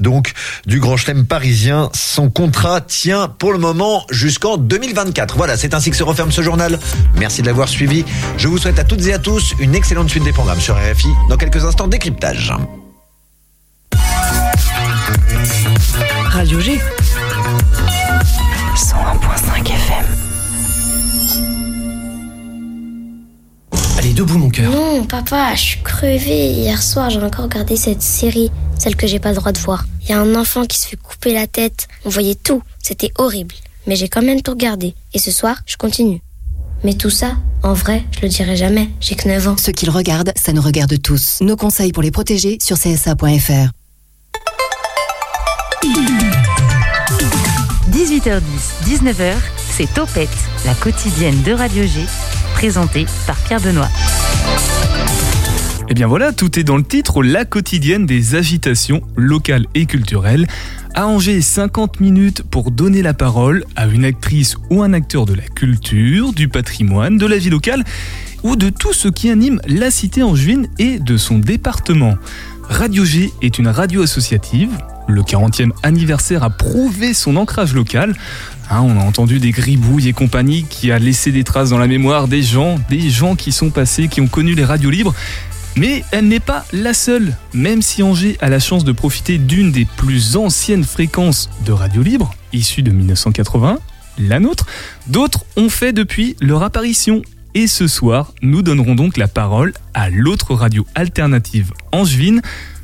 donc du Grand Chelem parisien. Son contrat tient pour le moment jusqu'en 2024. Voilà, c'est ainsi que se referme ce journal. Merci de l'avoir suivi. Je vous souhaite à toutes et à tous une excellente suite des programmes sur RFI. Dans quelques instants, décryptage. Radio G. 101.5 FM. Debout mon cœur. Non, papa, je suis crevée. Hier soir, j'ai encore regardé cette série, celle que j'ai pas le droit de voir. Il y a un enfant qui se fait couper la tête. On voyait tout. C'était horrible. Mais j'ai quand même tout regardé. Et ce soir, je continue. Mais tout ça, en vrai, je le dirai jamais. J'ai que 9 ans. Ce qu'ils regardent, ça nous regarde tous. Nos conseils pour les protéger sur csa.fr. 18h10, 19h, c'est Topette, la quotidienne de Radio G, présentée par Pierre Benoît. Et bien voilà, tout est dans le titre, la quotidienne des agitations locales et culturelles. À Angers, 50 minutes pour donner la parole à une actrice ou un acteur de la culture, du patrimoine, de la vie locale ou de tout ce qui anime la cité angevine et de son département. Radio G est une radio associative. Le 40e anniversaire a prouvé son ancrage local. Hein, on a entendu des gribouilles et compagnie qui a laissé des traces dans la mémoire des gens, des gens qui sont passés, qui ont connu les radios libres. Mais elle n'est pas la seule. Même si Angers a la chance de profiter d'une des plus anciennes fréquences de radio libre, issue de 1980, la nôtre, d'autres ont fait depuis leur apparition. Et ce soir, nous donnerons donc la parole à l'autre radio alternative angevine,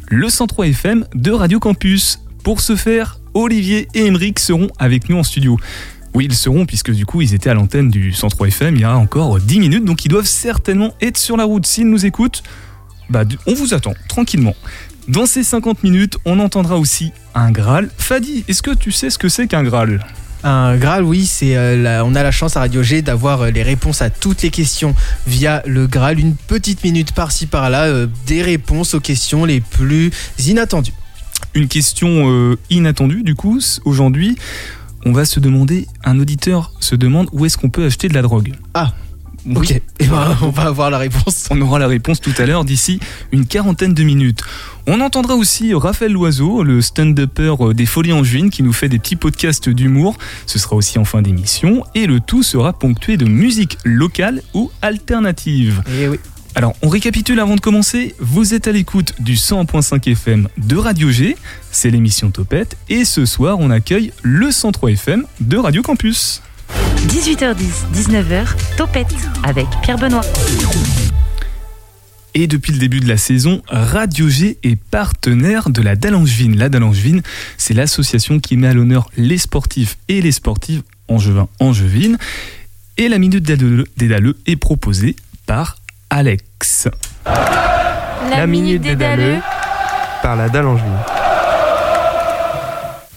le 103 FM de Radio Campus. Pour ce faire, Olivier et Emeric seront avec nous en studio. Oui, ils seront, puisque du coup, ils étaient à l'antenne du 103 FM il y a encore 10 minutes, donc ils doivent certainement être sur la route. S'ils nous écoutent, bah, on vous attend, tranquillement. Dans ces 50 minutes, on entendra aussi un Graal. Fadi, est-ce que tu sais ce que c'est qu'un Graal? Un Graal, oui, c'est euh, on a la chance à Radio G d'avoir euh, les réponses à toutes les questions via le Graal. Une petite minute par-ci par-là, euh, des réponses aux questions les plus inattendues. Une question inattendue, du coup, aujourd'hui, on va se demander, un auditeur se demande où est-ce qu'on peut acheter de la drogue? Ah, Ok, et eh ben, on va avoir la réponse. On aura la réponse tout à l'heure d'ici une quarantaine de minutes. On entendra aussi Raphaël Loiseau, le stand-upper des Folies en Juin, qui nous fait des petits podcasts d'humour. Ce sera aussi en fin d'émission. Et le tout sera ponctué de musique locale ou alternative. Et eh oui. Alors, on récapitule avant de commencer. Vous êtes à l'écoute du 100.5 FM de Radio G. C'est l'émission Topette. Et ce soir, on accueille le 103 FM de Radio Campus. 18h10, 19h, Topette avec Pierre Benoît. Et depuis le début de la saison, Radio G est partenaire de la Dallangevine. La Dallangevine, c'est l'association qui met à l'honneur les sportifs et les sportives angevins angevines. Et la minute des Dalleux est proposée par Alex. La, minute des Dalleux par la Dallangevine.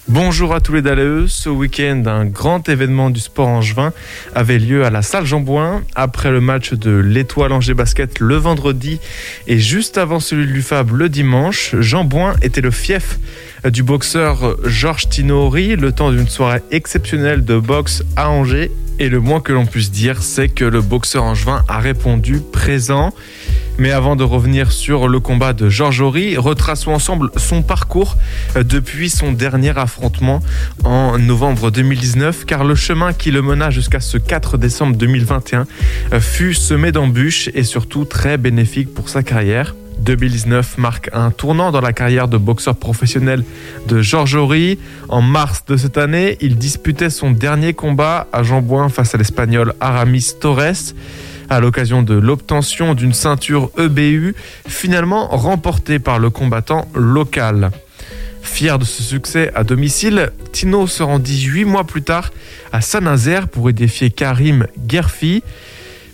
Bonjour à tous les Daleux. Ce week-end, un grand événement du sport angevin avait lieu à la salle Jean Bouin après le match de l'Étoile Angers Basket le vendredi et juste avant celui de l'UFAB le dimanche. Jean Bouin était le fief du boxeur Georges Tinori le temps d'une soirée exceptionnelle de boxe à Angers. Et le moins que l'on puisse dire, c'est que le boxeur angevin a répondu présent. Mais avant de revenir sur le combat de Georges Horry, retraçons ensemble son parcours euh, depuis son dernier affrontement en novembre 2019, car le chemin qui le mena jusqu'à ce 4 décembre 2021 euh, fut semé d'embûches et surtout très bénéfique pour sa carrière. 2019 marque un tournant dans la carrière de boxeur professionnel de Georges. En mars de cette année, il disputait son dernier combat à Jean face à l'Espagnol Aramis Torres à l'occasion de l'obtention d'une ceinture EBU, finalement remportée par le combattant local. Fier de ce succès à domicile, Tino se rendit huit mois plus tard à Saint-Nazaire pour y défier Karim Gerfi.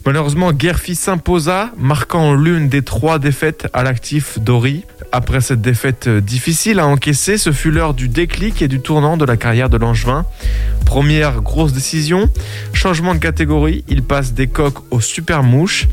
Malheureusement, Gerfi s'imposa, marquant l'une des trois défaites à l'actif d'Ori. Après cette défaite difficile à encaisser, ce fut l'heure du déclic et du tournant de la carrière de Langevin. Première grosse décision, changement de catégorie, il passe des coques aux super mouches.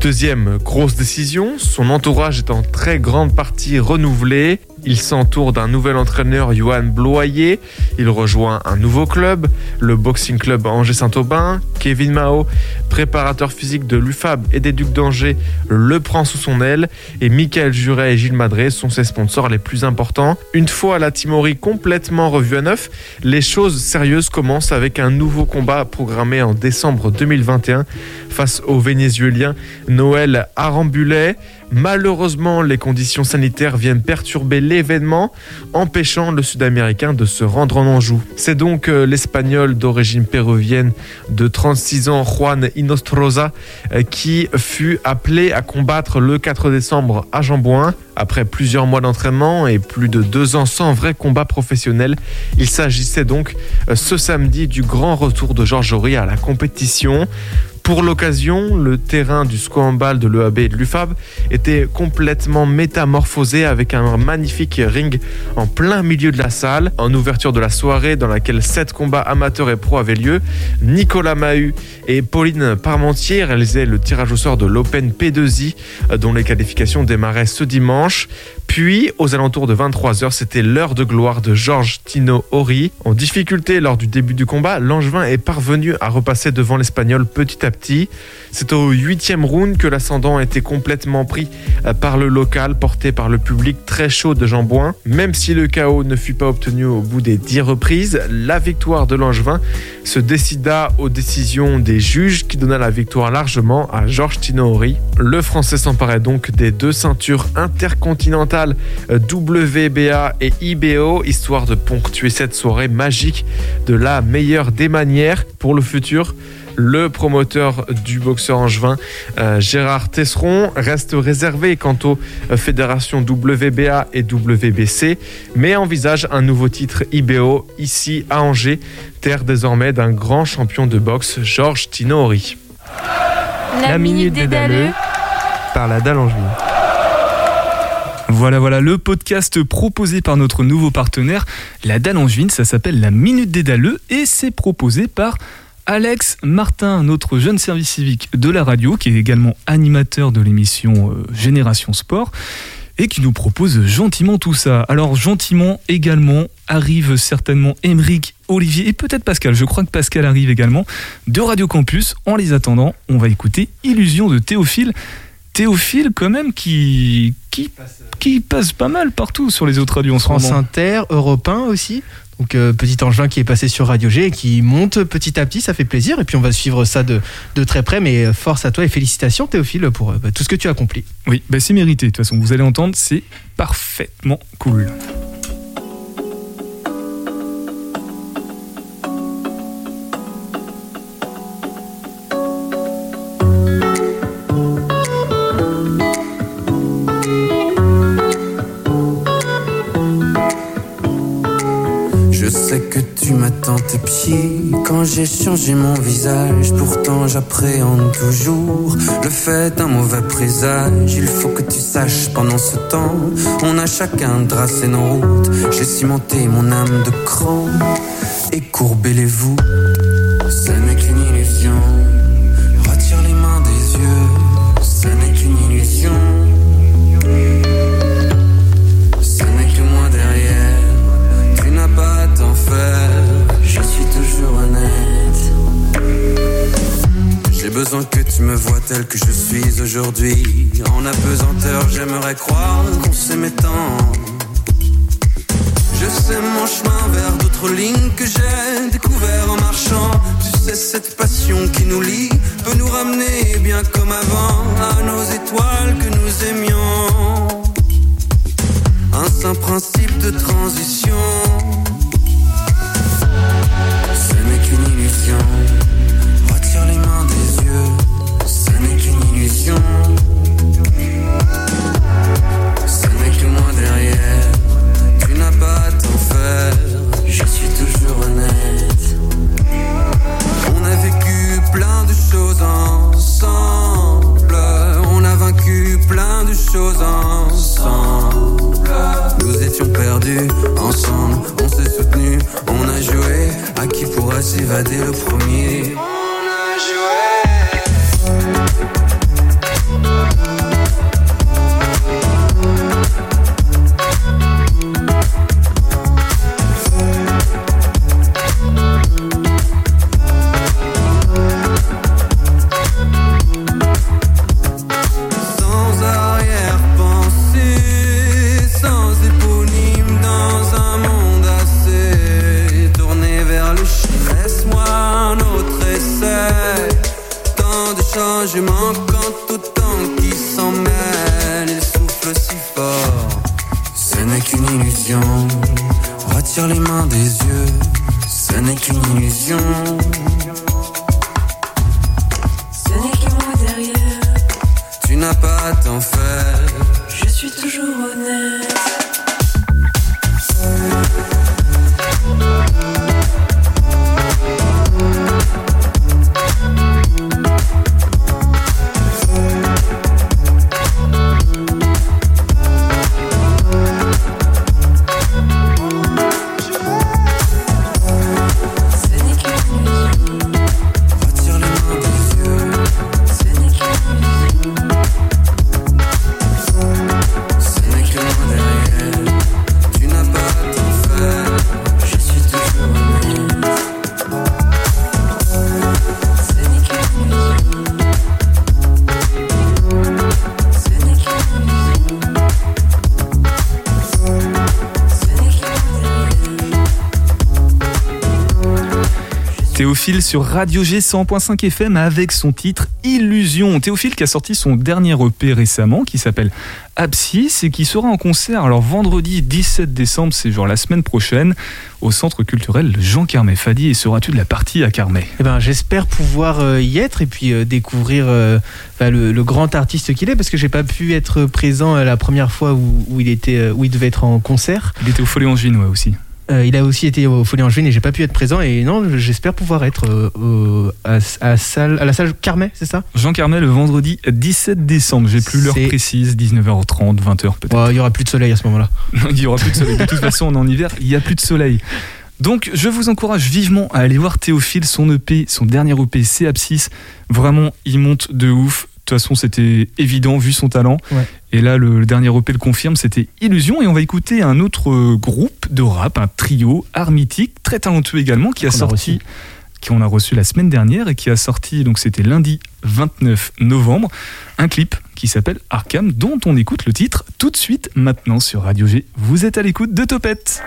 Deuxième grosse décision, son entourage est en très grande partie renouvelé. Il s'entoure d'un nouvel entraîneur, Johan Bloyer. Il rejoint un nouveau club, le Boxing Club Angers Saint-Aubin. Kevin Mao, préparateur physique de l'UFAB et des Ducs d'Angers, le prend sous son aile. Et Michael Juret et Gilles Madré sont ses sponsors les plus importants. Une fois la Timorie complètement revue à neuf, les choses sérieuses commencent avec un nouveau combat programmé en décembre 2021 face au Vénézuélien Noël Arambulet. Malheureusement, les conditions sanitaires viennent perturber l'événement, empêchant le Sud-Américain de se rendre en Anjou. C'est donc euh, l'Espagnol d'origine péruvienne de 36 ans, Juan Inostroza, euh, qui fut appelé à combattre le 4 décembre à Jambouin. Après plusieurs mois d'entraînement et plus de deux ans sans vrai combat professionnel, il s'agissait donc euh, ce samedi du grand retour de Georges Jory à la compétition. Pour l'occasion, le terrain du squambal de l'EAB et de l'UFAB était complètement métamorphosé avec un magnifique ring en plein milieu de la salle. En ouverture de la soirée dans laquelle sept combats amateurs et pro avaient lieu, Nicolas Mahut et Pauline Parmentier réalisaient le tirage au sort de l'Open P2I dont les qualifications démarraient ce dimanche. Puis, aux alentours de 23h, c'était l'heure de gloire de Georges Tino Ori. En difficulté lors du début du combat, l'Angevin est parvenu à repasser devant l'Espagnol petit à petit. C'est au huitième round que l'ascendant a été complètement pris euh, par le local, porté par le public très chaud de Jambouin. Même si le chaos ne fut pas obtenu au bout des dix reprises, la victoire de l'Angevin se décida aux décisions des juges qui donna la victoire largement à Georges Tinoori. Le Français s'emparait donc des deux ceintures intercontinentales WBA et IBO, histoire de ponctuer cette soirée magique de la meilleure des manières pour le futur. Le promoteur du boxeur angevin, euh, Gérard Tesseron, reste réservé quant aux euh, fédérations WBA et WBC, mais envisage un nouveau titre IBO ici à Angers, terre désormais d'un grand champion de boxe, Georges Tinoori. La, minute des Dalleux par la dalle angevine. Voilà, voilà, le podcast proposé par notre nouveau partenaire, la Dalle Angevine, ça s'appelle la Minute des Dalleux et c'est proposé par Alex Martin, notre jeune service civique de la radio, qui est également animateur de l'émission euh, Génération Sport et qui nous propose gentiment tout ça. Alors gentiment également arrive certainement Émeric, Olivier et peut-être Pascal. Je crois que Pascal arrive également de Radio Campus. En les attendant, on va écouter Illusion de Théophile. Théophile quand même qui, qui, qui passe pas mal partout sur les autres radios en ce France moment. Inter, Europe 1 aussi. Donc euh, petit engin qui est passé sur Radio G et qui monte petit à petit, ça fait plaisir. Et puis on va suivre ça de, très près. Mais euh, force à toi et félicitations Théophile pour euh, bah, tout ce que tu as accompli. Oui, bah c'est mérité. De toute façon, vous allez entendre, c'est parfaitement cool. J'ai changé mon visage. Pourtant, j'appréhende toujours le fait d'un mauvais présage. Il faut que tu saches, pendant ce temps, on a chacun tracé nos routes. J'ai cimenté mon âme de cran et courbé les voûtes. Besoin que tu me vois tel que je suis aujourd'hui. En apesanteur, j'aimerais croire qu'on s'aimait tant. Je sais mon chemin vers d'autres lignes que j'ai découvert en marchant. Tu sais, cette passion qui nous lie peut nous ramener bien comme avant à nos étoiles que nous aimions. Un saint principe de transition. Ce n'est qu'une illusion. Les mains des yeux. Ce n'est qu'une illusion. Ce n'est que moi derrière. Tu n'as pas à t'en faire. Je suis toujours honnête. On a vécu plein de choses ensemble. On a vaincu plein de choses ensemble. Nous étions perdus ensemble. On s'est soutenus, on a joué. À qui pourra s'évader le premier? On a joué. Théophile sur Radio G 100.5 FM avec son titre Illusion. Théophile qui a sorti son dernier EP récemment qui s'appelle Abscisse et qui sera en concert alors vendredi 17 décembre, c'est genre la semaine prochaine, au centre culturel Jean Carmet. Fadi, et seras-tu de la partie à Carmet? Eh ben, j'espère pouvoir euh, y être et puis euh, découvrir euh, enfin, le, le grand artiste qu'il est parce que j'ai pas pu être présent la première fois où, où il était où il devait être en concert. Il était au Folie Angevine, ouais, aussi. Euh, il a aussi été au Folie Angevine et j'ai pas pu être présent et non, j'espère pouvoir être euh, à, à salle, à la salle Carmet, c'est ça? Jean Carmet le vendredi 17 décembre. J'ai plus l'heure précise, 19h30, 20h peut-être. Il y aura plus de soleil à ce moment-là. il y aura plus de soleil. De toute façon, on est en hiver, il y a plus de soleil. Donc, je vous encourage vivement à aller voir Théophile, son EP, son dernier EP, c'est Abscisse. Vraiment, il monte de ouf. De toute façon, c'était évident vu son talent. Ouais. Et là, le, le dernier EP le confirme, c'était Illusion. Et on va écouter un autre euh, groupe de rap, un trio, Art Mythique, très talentueux également, qui a Qu'on sorti, reçu. qu'on a reçu la semaine dernière et qui a sorti, donc c'était lundi 29 novembre, un clip qui s'appelle Arkham, dont on écoute le titre tout de suite maintenant sur Radio G. Vous êtes à l'écoute de Topette.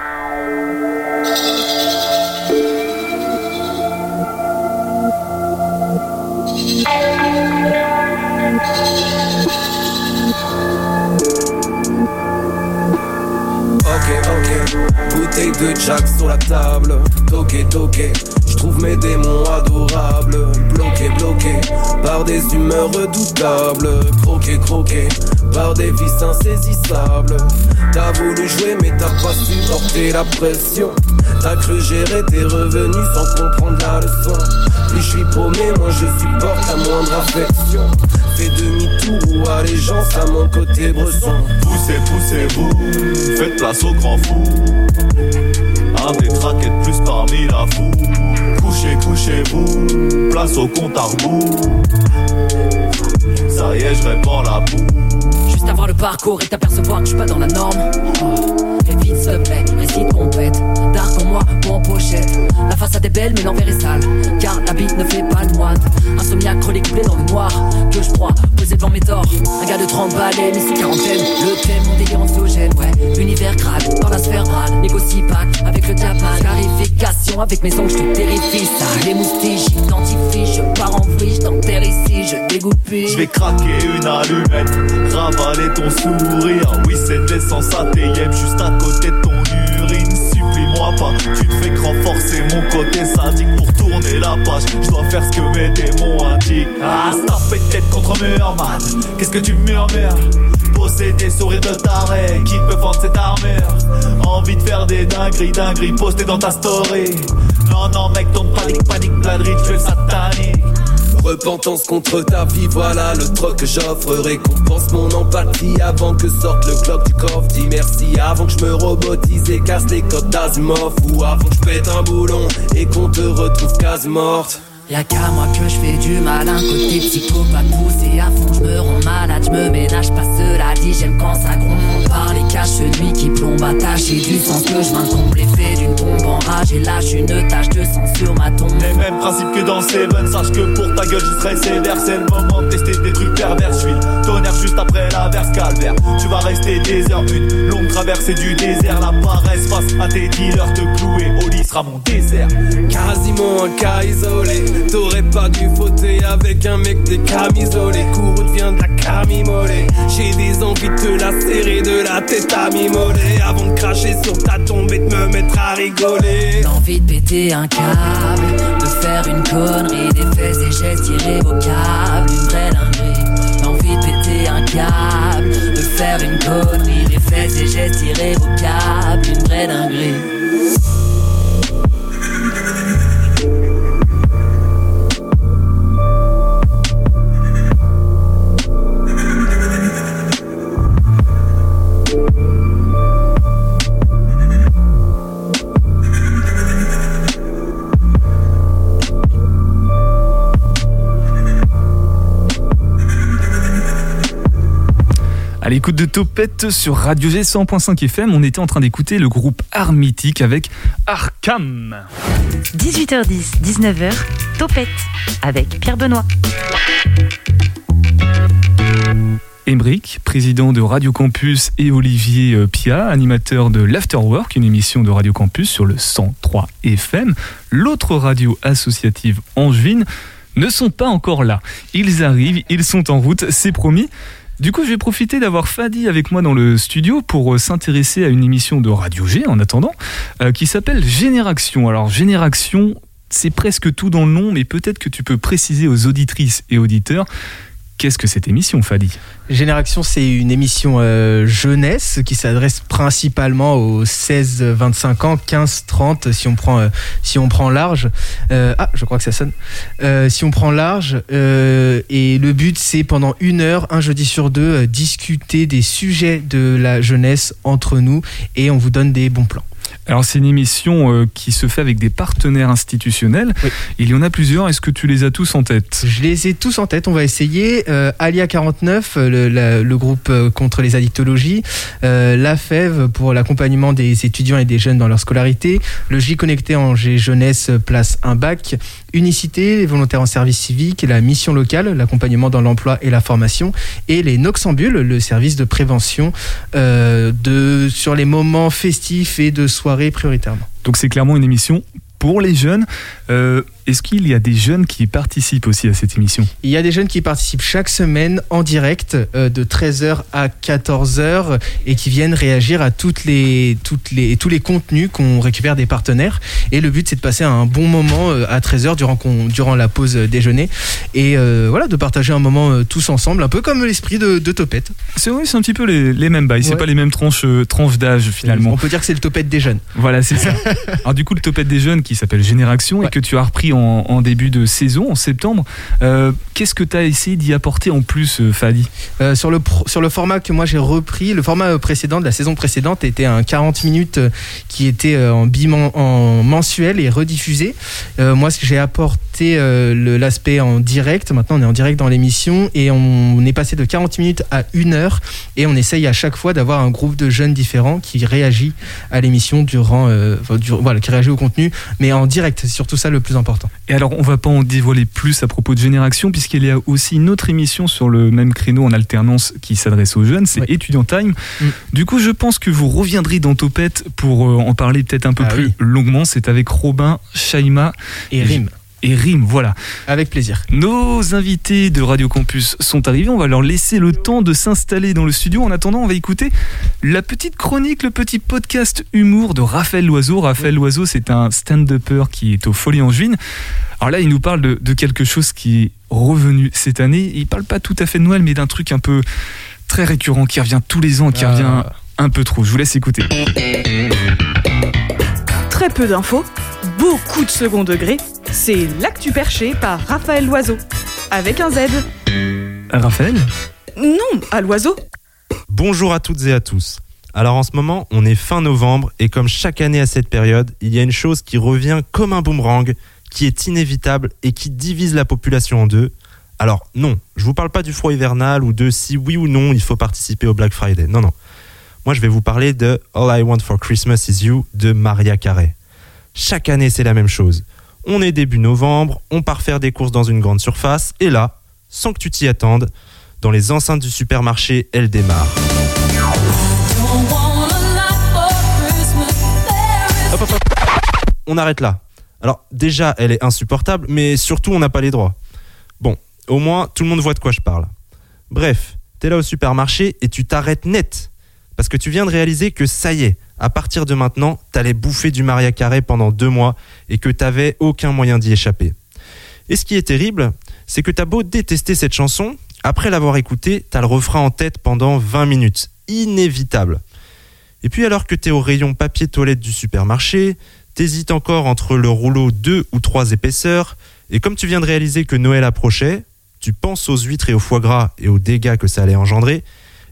Ok, ok, bouteille de Jack sur la table. Toqué, toqué, je trouve mes démons adorables. Bloqué, bloqué, par des humeurs redoutables. Croqué, croqué, par des vices insaisissables. T'as voulu jouer, mais t'as pas supporté la pression. T'as cru gérer tes revenus sans comprendre la leçon. Plus je suis paumé, moins je supporte la moindre affection. Fais demi-tour ou allégeance à mon côté bresson. Poussez, poussez-vous, faites place au grand fou. Un des de plus parmi la foule. Couchez, couchez-vous, place au compte à rebours. Ça y est, je répands la boue. Juste avoir le parcours et t'apercevoir que je suis pas dans la norme. S'il te plaît, récite compète. Dark en moi ou en pochette. La façade est belle, mais l'envers est sale. Car la bite ne fait pas le moine. Insomniaque, relais coupé dans le noir. Que je crois, posé devant mes torts. Un gars de 30 balais, mais sous quarantaine. Le thème, mon délire anxiogène, ouais. Univers crade, dans la sphère brade. Négocie pack avec le diapan. Avec mes ongles, je te terrifie. Ça, les moustiches, j'identifie. Je pars en vrille, je t'enterre ici, je dégoupille. Je vais craquer une allumette, ravaler ton sourire. Oui, c'est de l'essence à juste à côté de ton urine. Tu ne fais que renforcer mon côté sadique pour tourner la page. Je dois faire ce que mes démons indiquent. Ah, ça fait tête contre mur, man. Qu'est-ce que tu murmures? Posséder sourire de taré qui peut vendre cette armure? Envie de faire des dingueries, dingueries postées dans ta story. Non, non, mec, ton panique, panique, bladerie, tu es satanique. Repentance contre ta vie, voilà le troc que j'offre. Récompense mon empathie avant que sorte le clock du coffre. Dis merci avant que je me robotise et casse les codes d'Asimov. Ou avant que je pète un boulon et qu'on te retrouve quasi morte. Y'a qu'à moi que je fais du malin Côté psychopathe poussé à fond Je me rends malade, je me ménage pas cela dit J'aime quand ça gronde Par les caches, celui qui plombe attaché Du sens que je m'incombe L'effet d'une bombe en rage et lâche une tache de sang sur ma tombe. Les mêmes principes que dans Seven, sache que pour ta gueule je serai sévère. C'est le moment de tester des trucs pervers. Je suis le tonnerre juste après la verse calvaire. Tu vas rester des heures, une longue traversée du désert. La paresse face à tes dealers, te clouer au lit sera mon désert. Quasiment un cas isolé. T'aurais pas dû fauter avec un mec des camisolés. Courroux devient de la camimolée. J'ai des envies de te la serrer de la tête à mimolée. Avant de cracher sur ta tombe et de me mettre à rigoler. L'envie de péter un câble, de faire une connerie, des faits et gestes irrévocables, une vraie dinguerie. L'envie de péter un câble, de faire une connerie, des faits et gestes irrévocables, l'écoute de Topette sur Radio G 100.5 FM, on était en train d'écouter le groupe Armitique avec Arkham. 18h10, 19h, Topette avec Pierre Benoît. Embrick, président de Radio Campus, et Olivier euh, Pia, animateur de l'Afterwork, une émission de Radio Campus sur le 103 FM, l'autre radio associative angevine, ne sont pas encore là. Ils arrivent, ils sont en route, c'est promis. Du coup, je vais profiter d'avoir Fadi avec moi dans le studio pour euh, s'intéresser à une émission de Radio G en attendant, euh, qui s'appelle Génération. Alors, Génération, c'est presque tout dans le nom, mais peut-être que tu peux préciser aux auditrices et auditeurs qu'est-ce que cette émission, Fadi? Génération, c'est une émission euh, jeunesse qui s'adresse principalement aux 16-25 ans, 15-30 si on prend euh, si on prend large. Euh, ah, je crois que ça sonne. Si on prend large et le but c'est pendant une heure, un jeudi sur deux, discuter des sujets de la jeunesse entre nous et on vous donne des bons plans. Alors c'est une émission euh, qui se fait avec des partenaires institutionnels. Il y en a plusieurs. Est-ce que tu les as tous en tête? Je les ai tous en tête. On va essayer. Euh, Alia 49, euh, le, la- le groupe contre les addictologies. Euh, la FEV pour l'accompagnement des étudiants et des jeunes dans leur scolarité. Le J Connecté Angers Jeunesse place un bac. Unicité, les volontaires en service civique. La mission locale, l'accompagnement dans l'emploi et la formation. Et les Noxambules, le service de prévention euh, sur les moments festifs et de soirées prioritairement. Donc c'est clairement une émission pour les jeunes. Euh, Est-ce qu'il y a des jeunes qui participent aussi à cette émission? Il y a des jeunes qui participent chaque semaine en direct euh, de 13h à 14h et qui viennent réagir à toutes les, toutes les, tous les contenus qu'on récupère des partenaires. Et le but, c'est de passer un bon moment euh, à 13h durant, durant la pause euh, déjeuner et euh, voilà, de partager un moment tous ensemble, un peu comme l'esprit de, de Topette. C'est vrai, c'est un petit peu les, les mêmes bails. C'est Ouais. pas les mêmes tranches, tranches d'âge finalement. On peut dire que c'est le Topette des jeunes. Voilà, c'est ça. Alors du coup, le topette des jeunes qui s'appelle Génération et que tu as repris en, début de saison, en septembre, euh, qu'est-ce que tu as essayé d'y apporter en plus, euh, Fadi? Euh, sur, le sur le format que moi j'ai repris, le format précédent de la saison précédente était un 40 minutes qui était en, bimen- en mensuel et rediffusé. Moi, ce que j'ai apporté l'aspect en direct. Maintenant, on est en direct dans l'émission et on, est passé de 40 minutes à une heure et on essaye à chaque fois d'avoir un groupe de jeunes différents qui réagit à l'émission durant, voilà, qui réagit au contenu, mais en direct. C'est surtout ça le plus important. Et alors, on va pas en dévoiler plus à propos de Génération, puisqu'il y a aussi une autre émission sur le même créneau en alternance qui s'adresse aux jeunes, c'est Étudiant Time. Mm. Du coup, je pense que vous reviendrez dans Topette pour euh, en parler peut-être un peu Ah plus oui. longuement. C'est avec Robin, Shaima Et Rim. Et Rim, voilà. Avec plaisir. Nos invités de Radio Campus sont arrivés. On va leur laisser le temps de s'installer dans le studio. En attendant, on va écouter la petite chronique, le petit podcast humour de Raphaël Loiseau. Raphaël Loiseau, c'est un stand-upper qui est au Folie en Juin. Alors là, il nous parle de, de quelque chose qui est revenu cette année. Il parle pas tout à fait de Noël, mais d'un truc un peu très récurrent qui revient tous les ans, qui Ah. revient un peu trop. Je vous laisse écouter. Très peu d'infos, beaucoup de second degré. C'est L'actu perché par Raphaël Loiseau. Avec un Z. Raphaël Non, à l'oiseau. Bonjour à toutes et à tous. Alors en ce moment, on est fin novembre et comme chaque année à cette période, il y a une chose qui revient comme un boomerang, qui est inévitable et qui divise la population en deux. Alors non, je vous parle pas du froid hivernal ou de si oui ou non il faut participer au Black Friday. Non non. Moi je vais vous parler de All I Want for Christmas is You de Maria Carey. Chaque année, c'est la même chose. On est début novembre, on part faire des courses dans une grande surface, et là, sans que tu t'y attendes, dans les enceintes du supermarché, elle démarre. On arrête là. Alors déjà, elle est insupportable, mais surtout, on n'a pas les droits. Bon, au moins, tout le monde voit de quoi je parle. Bref, t'es là au supermarché et tu t'arrêtes net. Parce que tu viens de réaliser que ça y est, à partir de maintenant, t'allais bouffer du Maria Carré pendant deux mois et que t'avais aucun moyen d'y échapper. Et ce qui est terrible, c'est que t'as beau détester cette chanson, après l'avoir écoutée, t'as le refrain en tête pendant 20 minutes. Inévitable. Et puis alors que t'es au rayon papier toilette du supermarché, t'hésites encore entre le rouleau 2 ou 3 épaisseurs, et comme tu viens de réaliser que Noël approchait, tu penses aux huîtres et au foie gras et aux dégâts que ça allait engendrer,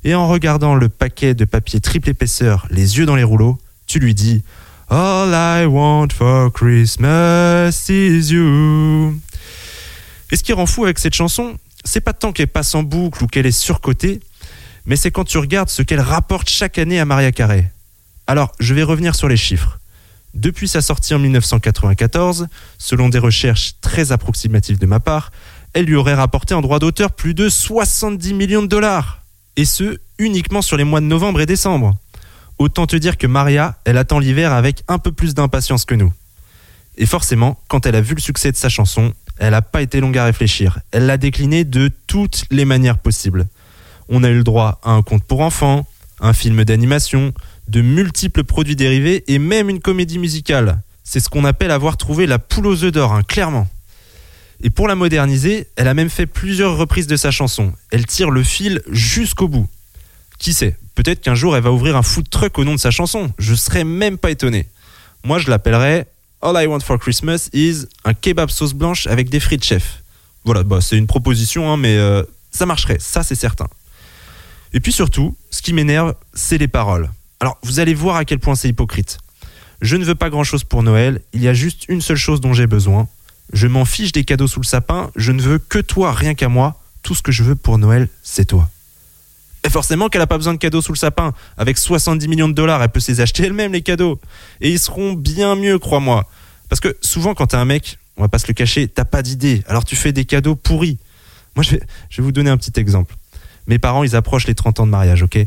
et en regardant le paquet de papier triple épaisseur, les yeux dans les rouleaux, tu lui dis All I want for Christmas is you. Et ce qui rend fou avec cette chanson, c'est pas tant qu'elle passe en boucle ou qu'elle est surcotée, mais c'est quand tu regardes ce qu'elle rapporte chaque année à Maria Carey. Alors, je vais revenir sur les chiffres. Depuis sa sortie en 1994, selon des recherches très approximatives de ma part, elle lui aurait rapporté en droit d'auteur plus de 70 millions de dollars. Et ce, uniquement sur les mois de novembre et décembre. Autant te dire que Maria, elle attend l'hiver avec un peu plus d'impatience que nous. Et forcément, quand elle a vu le succès de sa chanson, elle n'a pas été longue à réfléchir. Elle l'a décliné de toutes les manières possibles. On a eu le droit à un conte pour enfants, un film d'animation, de multiples produits dérivés et même une comédie musicale. C'est ce qu'on appelle avoir trouvé la poule aux œufs d'or, hein, clairement. Et pour la moderniser, elle a même fait plusieurs reprises de sa chanson. Elle tire le fil jusqu'au bout. Qui sait Peut-être qu'un jour elle va ouvrir un food truck au nom de sa chanson. Je serais même pas étonné. Moi, je l'appellerais All I Want for Christmas is un kebab sauce blanche avec des frites chef. Voilà, bah, c'est une proposition, hein, mais euh, ça marcherait, ça c'est certain. Et puis surtout, ce qui m'énerve, c'est les paroles. Alors, vous allez voir à quel point c'est hypocrite. Je ne veux pas grand-chose pour Noël, il y a juste une seule chose dont j'ai besoin. Je m'en fiche des cadeaux sous le sapin, je ne veux que toi, rien qu'à moi. Tout ce que je veux pour Noël, c'est toi. Et forcément qu'elle n'a pas besoin de cadeaux sous le sapin. Avec 70 millions de dollars, elle peut se les acheter elle-même, les cadeaux. Et ils seront bien mieux, crois-moi. Parce que souvent, quand t'es un mec, on va pas se le cacher, t'as pas d'idée. Alors tu fais des cadeaux pourris. Moi, je vais, je vais vous donner un petit exemple. Mes parents, ils approchent les 30 ans de mariage, ok?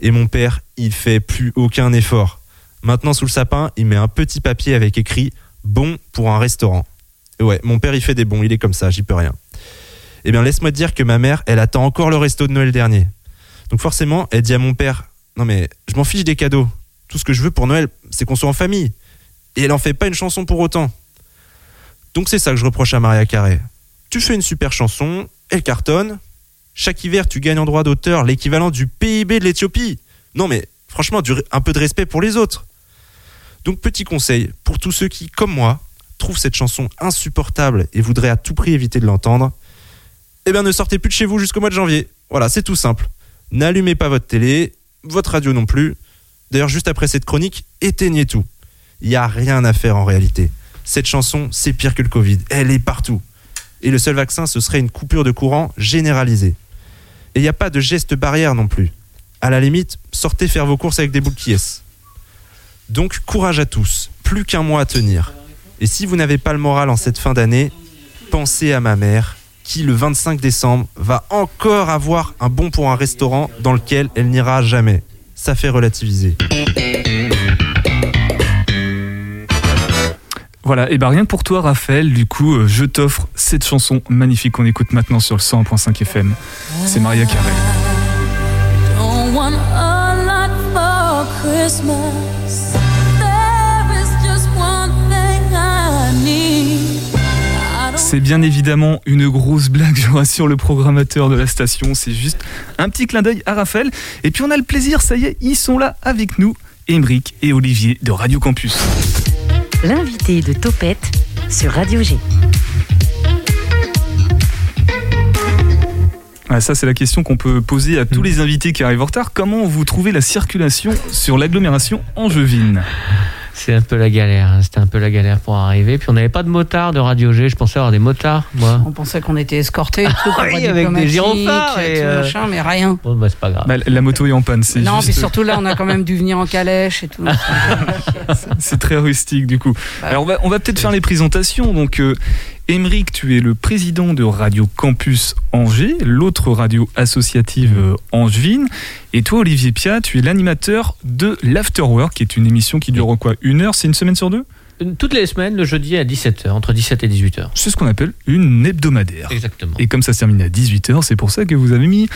Et mon père, il fait plus aucun effort. Maintenant, sous le sapin, il met un petit papier avec écrit bon pour un restaurant. Ouais, mon père, il fait des bons, il est comme ça, j'y peux rien. Eh bien, laisse-moi te dire que ma mère, elle attend encore le resto de Noël dernier. Donc forcément, elle dit à mon père Non, mais je m'en fiche des cadeaux. Tout ce que je veux pour Noël, c'est qu'on soit en famille. Et elle en fait pas une chanson pour autant. Donc c'est ça que je reproche à Maria Carré. Tu fais une super chanson, elle cartonne. Chaque hiver, tu gagnes en droit d'auteur l'équivalent du PIB de l'Éthiopie. Non, mais franchement, un peu de respect pour les autres. Donc petit conseil pour tous ceux qui, comme moi, trouvent cette chanson insupportable et voudraient à tout prix éviter de l'entendre, eh bien ne sortez plus de chez vous jusqu'au mois de janvier. Voilà, c'est tout simple. N'allumez pas votre télé, votre radio non plus. D'ailleurs, juste après cette chronique, éteignez tout. Il n'y a rien à faire en réalité. Cette chanson, c'est pire que le Covid. Elle est partout. Et le seul vaccin, ce serait une coupure de courant généralisée. Et il n'y a pas de geste barrière non plus. À la limite, sortez faire vos courses avec des boules qui. Donc, courage à tous. Plus qu'un mois à tenir. Et si vous n'avez pas le moral en cette fin d'année, pensez à ma mère, qui le 25 décembre va encore avoir un bon pour un restaurant dans lequel elle n'ira jamais. Ça fait relativiser. Voilà, et bah rien que pour toi, Raphaël, du coup, euh, je t'offre cette chanson magnifique qu'on écoute maintenant sur le 101.5 FM. C'est Maria Carey. C'est bien évidemment une grosse blague, je rassure le programmateur de la station. C'est juste un petit clin d'œil à Raphaël. Et puis on a le plaisir, ça y est, ils sont là avec nous, Émeric et Olivier de Radio Campus. L'invité de Topette sur Radio G. Ah, ça, c'est la question qu'on peut poser à tous les invités qui arrivent en retard. Comment vous trouvez la circulation sur l'agglomération angevine? C'est un peu la galère. hein. C'était un peu la galère pour arriver. Puis on n'avait pas de motards de Radio G. Je pensais avoir des motards, moi. On pensait qu'on était escortés et tout, oui, avec des diplomatique gyrophares et et, tout, euh, machin, mais rien. Bon, bah, c'est pas grave. Bah, la moto est en panne, c'est Non, juste- puis surtout là, on a quand même dû venir en calèche et tout. C'est très rustique du coup. Alors on va, on va peut-être faire les présentations. Donc euh, Émeric, tu es le président de Radio Campus Angers, l'autre radio associative euh, angevine. Et toi Olivier Pia, tu es l'animateur de l'Afterwork, qui est une émission qui dure quoi Une heure? C'est une semaine sur deux? Toutes les semaines, le jeudi à 17h, entre 17 et 18h. C'est ce qu'on appelle une hebdomadaire. Exactement. Et comme ça se termine à 18h, c'est pour ça que vous avez mis.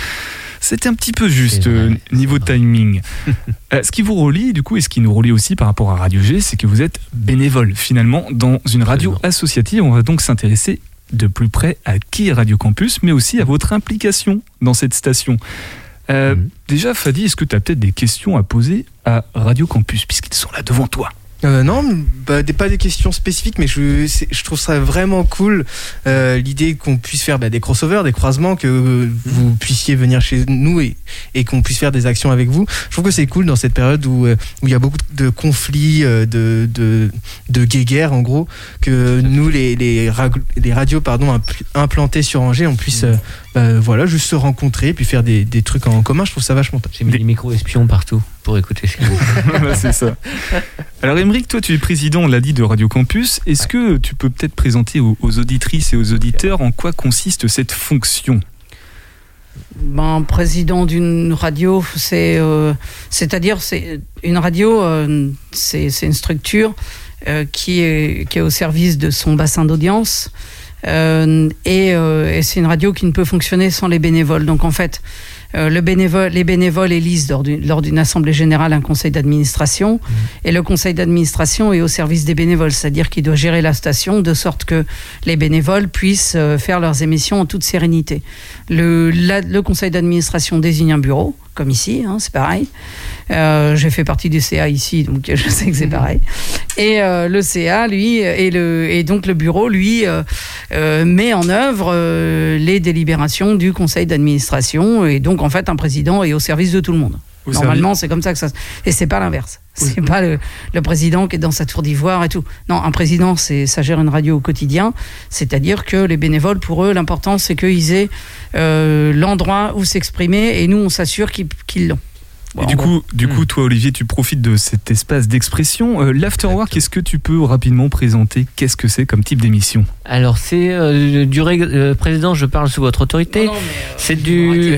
C'était un petit peu juste euh, niveau timing. Euh, ce qui vous relie, du coup, et ce qui nous relie aussi par rapport à Radio G, c'est que vous êtes bénévole finalement dans une radio associative. On va donc s'intéresser de plus près à qui est Radio Campus, mais aussi à votre implication dans cette station. Euh, Déjà, Fadi, est-ce que tu as peut-être des questions à poser à Radio Campus, puisqu'ils sont là devant toi? Euh, non, bah, des, pas des questions spécifiques, mais je, je trouve ça vraiment cool euh, l'idée qu'on puisse faire bah, des crossovers, des croisements, que euh, vous puissiez venir chez nous et, et qu'on puisse faire des actions avec vous. Je trouve que c'est cool dans cette période où euh, où il y a beaucoup de conflits, euh, de, de, de guéguerres en gros, que nous, les, les, les radios pardon, impl- implantées sur Angers, on puisse euh, bah, voilà, juste se rencontrer et puis faire des, des trucs en commun. Je trouve ça vachement top. J'ai mis des micros espions partout pour écouter ce disent. Voilà, c'est ça. Alors, Émeric, toi, tu es président, on l'a dit, de Radio Campus. Est-ce que tu peux peut-être présenter aux, aux auditrices et aux auditeurs en quoi consiste cette fonction? Ben, président d'une radio, c'est, euh, c'est-à-dire, c'est une radio, euh, c'est, c'est une structure euh, qui est qui est au service de son bassin d'audience. Euh, et, euh, et c'est une radio qui ne peut fonctionner sans les bénévoles. Donc en fait, euh, le bénévole, les bénévoles élisent lors d'une, assemblée générale un conseil d'administration et le conseil d'administration est au service des bénévoles, c'est-à-dire qu'il doit gérer la station de sorte que les bénévoles puissent faire leurs émissions en toute sérénité. Le, la- le conseil d'administration désigne un bureau, comme ici, hein, c'est pareil. Euh, J'ai fait partie du CA ici, donc je sais que c'est pareil. Et euh, le CA, lui, et, le, et donc le bureau, lui, euh, met en œuvre les délibérations du conseil d'administration. Et donc, en fait, un président est au service de tout le monde. Au Normalement, c'est comme ça que ça. se- Et c'est pas l'inverse. C'est pas le, le président qui est dans sa tour d'ivoire et tout. Non, un président, c'est ça gère une radio au quotidien. C'est-à-dire que les bénévoles, pour eux, l'important, c'est qu'ils aient euh, l'endroit où s'exprimer et nous, on s'assure qu'ils qu'ils l'ont. Et du coup, du coup, toi, Olivier, tu profites de cet espace d'expression. Euh, L'Afterwork, est-ce que tu peux rapidement présenter qu'est-ce que c'est comme type d'émission? Alors, c'est euh, du euh, président, je parle sous votre autorité. c'est du.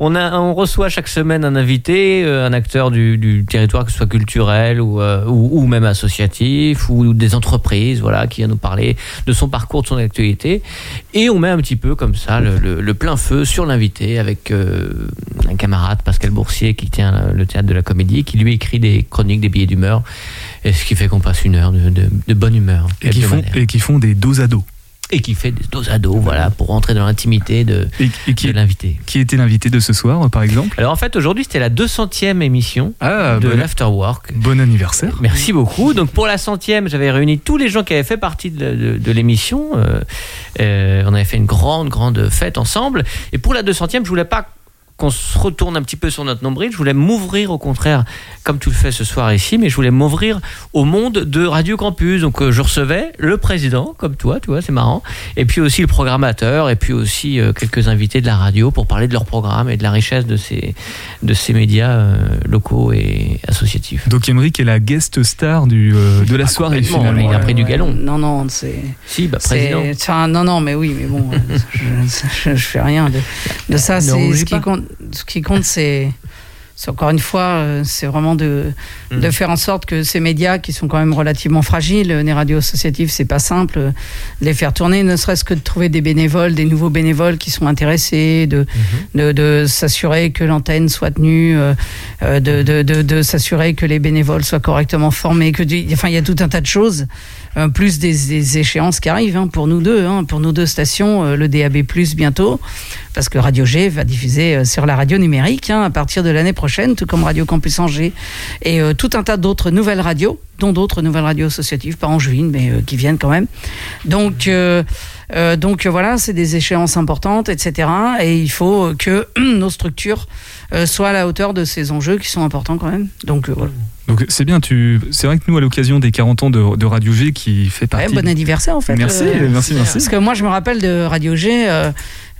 on, a, on reçoit chaque semaine un invité, euh, un acteur du, du territoire, que ce soit culturel ou, euh, ou, ou même associatif, ou des entreprises, voilà, qui vient nous parler de son parcours, de son actualité. Et on met un petit peu comme ça le, le- le plein feu sur l'invité avec euh, un camarade, Pascal Boursier, qui tient le théâtre de la comédie, qui lui écrit des chroniques, des billets d'humeur. Et ce qui fait qu'on passe une heure de, de- de bonne humeur. et qui, font, hebdomadaire. et qui font des dos à dos. Et qui fait des dos à dos, voilà, pour rentrer dans l'intimité de, qui, de l'invité. Qui était l'invité de ce soir, par exemple Alors en fait, aujourd'hui, c'était la 200e émission de bon- l'Afterwork. Bon anniversaire. Merci beaucoup. Donc pour la centième, j'avais réuni tous les gens qui avaient fait partie de, de- de l'émission. Euh, euh, on avait fait une grande, grande fête ensemble. Et pour la 200e, je voulais pas qu'on se retourne un petit peu sur notre nombril. Je voulais m'ouvrir au contraire, comme tu le fais ce soir ici, mais je voulais m'ouvrir au monde de Radio Campus. Donc euh, je recevais le président, comme toi, tu vois, c'est marrant. Et puis aussi le programmateur, et puis aussi euh, quelques invités de la radio pour parler de leur programme et de la richesse de ces, de ces médias euh, locaux et associatifs. Donc Émeric est la guest star du, euh, de la soirée, complètement, finalement. il a pris du galon. Non, non, c'est. Si, bah, président. enfin, non, non, mais oui, mais bon, je, je, je fais rien de, de ça. C'est ce qui compte. Ce qui compte, c'est. encore une fois, euh, c'est vraiment de, Mm. de faire en sorte que ces médias qui sont quand même relativement fragiles, les radios associatives, c'est pas simple, euh, de les faire tourner, ne serait-ce que de trouver des bénévoles, des nouveaux bénévoles qui sont intéressés, de, de, de s'assurer que l'antenne soit tenue, euh, euh, de, s'assurer que les bénévoles soient correctement formés, que enfin il y a tout un tas de choses, euh, plus des, échéances qui arrivent hein, pour nous deux, hein, pour nos deux stations, euh, le DAB+ bientôt, parce que Radio G va diffuser euh, sur la radio numérique hein, à partir de l'année prochaine, tout comme Radio Campus Angers, et euh, tout un tas d'autres nouvelles radios, dont d'autres nouvelles radios associatives, pas angevines, mais euh, qui viennent quand même. Donc euh, euh, donc euh, voilà, c'est des échéances importantes, etc. Et il faut euh, que nos structures euh, soient à la hauteur de ces enjeux qui sont importants quand même. Donc euh, voilà. Donc c'est bien, tu... c'est vrai que nous, à l'occasion des 40 ans de, de Radio G, qui fait Ouais, partie. bon anniversaire en fait. Merci, Euh, merci, merci. Parce que moi je me rappelle de Radio G euh,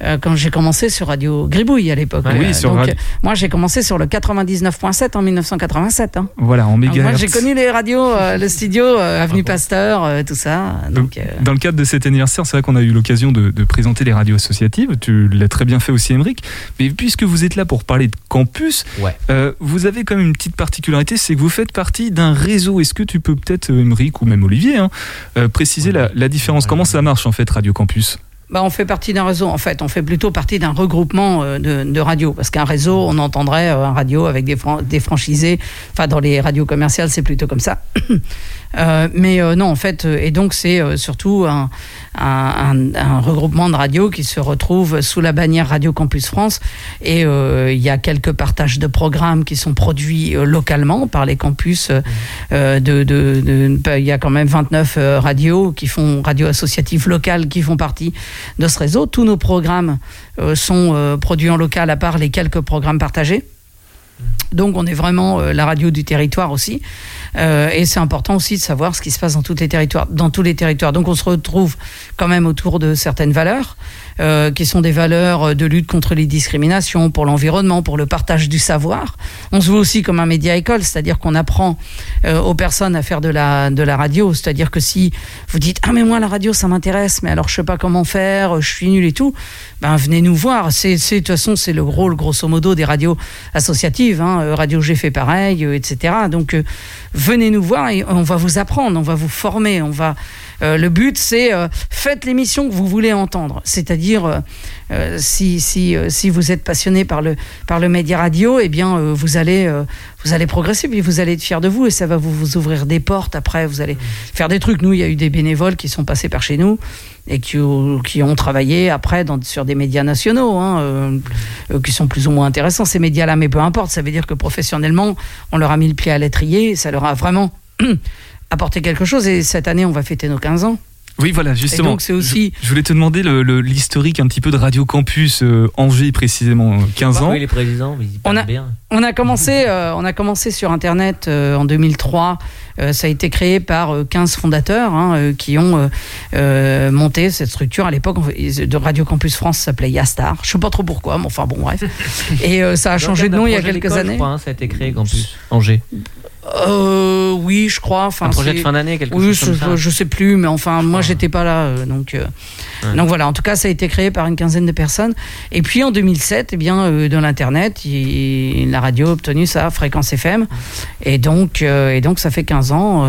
euh, quand j'ai commencé sur Radio Gribouille à l'époque. Oui, Euh, sur donc, Radio- moi j'ai commencé sur le 99.7 en 1987. hein. Voilà, en mégahertz. moi j'ai connu les radios, euh, le studio, euh, Avenue Pasteur, euh, tout ça. Donc, euh, Dans le cadre de cet anniversaire, c'est vrai qu'on a eu l'occasion de, de présenter les radios associatives. Tu l'as très bien fait aussi, Émeric. Mais puisque vous êtes là pour parler de campus, Ouais. euh, vous avez quand même une petite particularité, c'est que vous faites partie d'un réseau. Est-ce que tu peux peut-être, Émeric ou même Olivier, hein, euh, préciser la, la différence? Comment ça marche en fait, Radio Campus? Bah, on fait partie d'un réseau, en fait. On fait plutôt partie d'un regroupement euh, de, de radios. Parce qu'un réseau, on entendrait euh, un radio avec des, des franchisés. Enfin, dans les radios commerciales, c'est plutôt comme ça. Euh, mais euh, non, en fait, euh, et donc c'est surtout un, regroupement de radios qui se retrouve sous la bannière Radio Campus France. Et il y a quelques partages de programmes qui sont produits localement par les campus. de, de- il y a quand même 29 euh, radios qui font radios associatives locales qui font partie de ce réseau. Tous nos programmes sont produits en local à part les quelques programmes partagés. Donc on est vraiment euh, la radio du territoire aussi. Euh, et c'est important aussi de savoir ce qui se passe dans tous les territoires. Dans tous les territoires. Donc on se retrouve quand même autour de certaines valeurs, euh, qui sont des valeurs euh, de lutte contre les discriminations, pour l'environnement, pour le partage du savoir. On se voit aussi comme un média école, c'est-à-dire qu'on apprend euh, aux personnes à faire de la, de la radio. C'est-à-dire que si vous dites Ah, mais moi, la radio, ça m'intéresse, mais alors je sais pas comment faire, je suis nul et tout, ben venez nous voir. C'est, de toute façon, c'est le rôle, grosso modo, des radios associatives. Hein. Radio G fait pareil, etc. Donc, venez nous voir et on va vous apprendre, on va vous former, on va. Euh, le but, c'est euh, faites l'émission que vous voulez entendre. C'est-à-dire, euh, euh, si, si, si vous êtes passionné par le, par le média radio, eh bien, vous, allez, vous allez progresser, puis vous allez être fier de vous et ça va vous, vous ouvrir des portes. Après, vous allez faire des trucs. Nous, il y a eu des bénévoles qui sont passés par chez nous et qui, qui ont travaillé après sur des médias nationaux, hein, qui sont plus ou moins intéressants, ces médias-là, mais peu importe. Ça veut dire que professionnellement, on leur a mis le pied à l'étrier, ça leur a vraiment apporté quelque chose. Et cette année, on va fêter nos 15 ans. Oui, voilà, justement. Et donc, c'est aussi- Je, je voulais te demander le- le- l'historique un petit peu de Radio Campus euh, Angers, précisément, euh, 15 ans. Oui, les présidents, mais ils On a, bien. on a commencé, euh, on a commencé sur Internet euh, en 2003. Euh, ça a été créé par euh, 15 fondateurs hein, euh, qui ont euh, euh, monté cette structure. À l'époque, de Radio Campus France ça s'appelait Yastar. Je sais pas trop pourquoi, mais enfin bon, bref. Et euh, ça a changé de nom il y a quelques années. Je crois, hein, ça a été créé Campus Angers. Euh, oui, je crois. Enfin, Un projet de fin d'année, quelque oui, chose je, comme ça. je sais plus, mais enfin, moi, j'étais pas là, euh, donc. euh, Ouais. Donc voilà. En tout cas, ça a été créé par une quinzaine de personnes. Et puis en 2007, eh bien, euh, dans l'internet, la radio a obtenu sa fréquence FM, et donc, euh, et donc, ça fait 15 ans.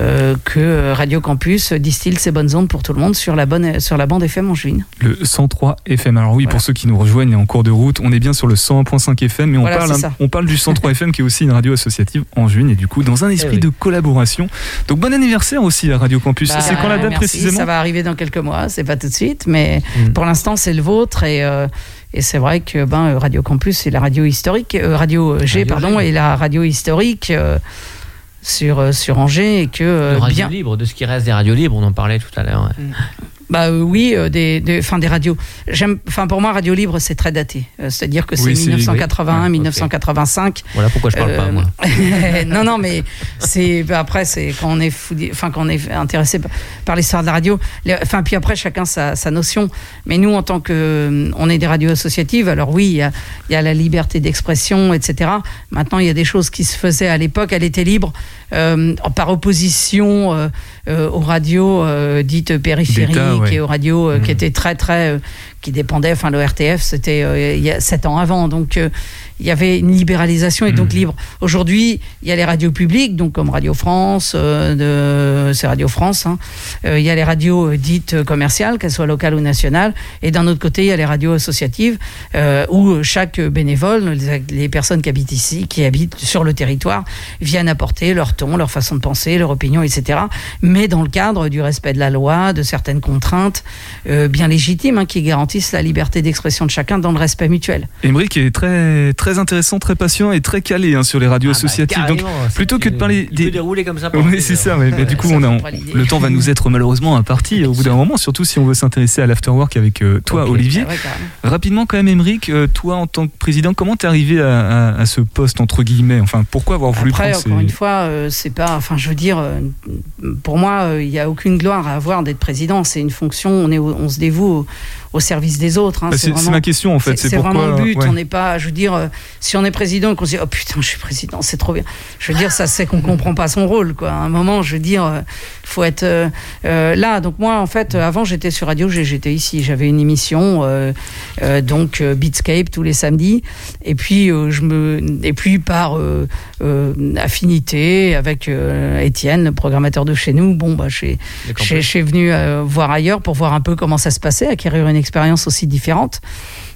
Euh, que Radio Campus distille ses bonnes ondes pour tout le monde sur la, bonne, sur la bande FM en juin. Le 103 FM. Alors oui, pour ceux qui nous rejoignent en cours de route, on est bien sur le 101.5 FM, mais on, Voilà, parle, on parle du 103 FM qui est aussi une radio associative en juin et du coup dans un esprit Eh oui. de collaboration. Donc bon anniversaire aussi à Radio Campus. Bah, c'est quand la date merci, précisément Ça va arriver dans quelques mois, c'est pas tout de suite, mais Mm. pour l'instant c'est le vôtre et, euh, et c'est vrai que ben, Radio Campus c'est la radio historique, euh, Radio G, Radio pardon, G. et la radio historique euh, sur, euh, sur Angers et que euh, de radio bien. libre, de ce qui reste des radios libres, on en parlait tout à l'heure. ouais. Bah euh, oui, euh, des, des, enfin, des radios. J'aime, enfin pour moi Radio Libre c'est très daté. Euh, C'est-à-dire que c'est Oui, c'est- 1981, oui. Ouais, ok. 1985. Voilà pourquoi je parle pas, moi. non, non, mais c'est bah, après c'est quand on est enfin quand on est intéressé par, par l'histoire de la radio. Enfin puis après chacun sa, sa notion. Mais nous en tant que on est des radios associatives, alors oui, il y a, il y a la liberté d'expression, etc. Maintenant il y a des choses qui se faisaient à l'époque. Elle était libre par opposition aux radios dites périphériques Ouais. et aux radios qui étaient très très euh, qui dépendaient. Enfin le RTF c'était euh, il y a sept ans avant, donc euh, il y avait une libéralisation et donc libre. Aujourd'hui, il y a les radios publiques, donc comme Radio France, euh, de, c'est Radio France. hein. Euh, il y a les radios euh, dites commerciales, qu'elles soient locales ou nationales. Et d'un autre côté, il y a les radios associatives euh, où chaque bénévole, les, les personnes qui habitent ici, qui habitent sur le territoire, viennent apporter leur ton, leur façon de penser, leur opinion, etc. Mais dans le cadre du respect de la loi, de certaines contraintes euh, bien légitimes hein, qui garantissent la liberté d'expression de chacun dans le respect mutuel. Émeric est très très intéressant, très patient et très calé hein, sur les radios Ah bah, associatives. Donc, plutôt que de parler des. peut dérouler comme ça. Oui, c'est ça. Mais, mais du coup, on a, le temps va nous être malheureusement imparti au bout d'un moment, surtout si on veut s'intéresser à l'afterwork avec euh, toi. Olivier. Ah. Rapidement, quand même, Émeric, euh, toi, en tant que président, comment t'es arrivé à, à- à ce poste, entre guillemets? Enfin, pourquoi avoir voulu Après, prendre encore ces- une fois, euh, c'est pas. Enfin, je veux dire, pour moi, il n'y a aucune gloire à avoir d'être président. C'est une fonction. On est, on se dévoue au, au service des autres. hein. Bah, c'est- ma question, en fait, c'est vraiment le but. ouais. On n'est pas. Je veux dire, euh, si on est président et qu'on se dit, oh putain, je suis président, c'est trop bien. Je veux dire, ça c'est qu'on comprend pas son rôle, quoi. À un moment, je veux dire, euh, faut être euh, euh, là. Donc moi, en fait, euh, avant, j'étais sur Radio G. J'étais ici. J'avais une émission, euh, euh, donc euh, Beatscape tous les samedis. Et puis euh, je me, et puis par euh, euh, affinité avec euh, Étienne, le programmateur de chez nous, bon bah j'ai, D'accord. j'ai- je suis venu euh, voir ailleurs pour voir un peu comment ça se passait, acquérir une expérience aussi différente.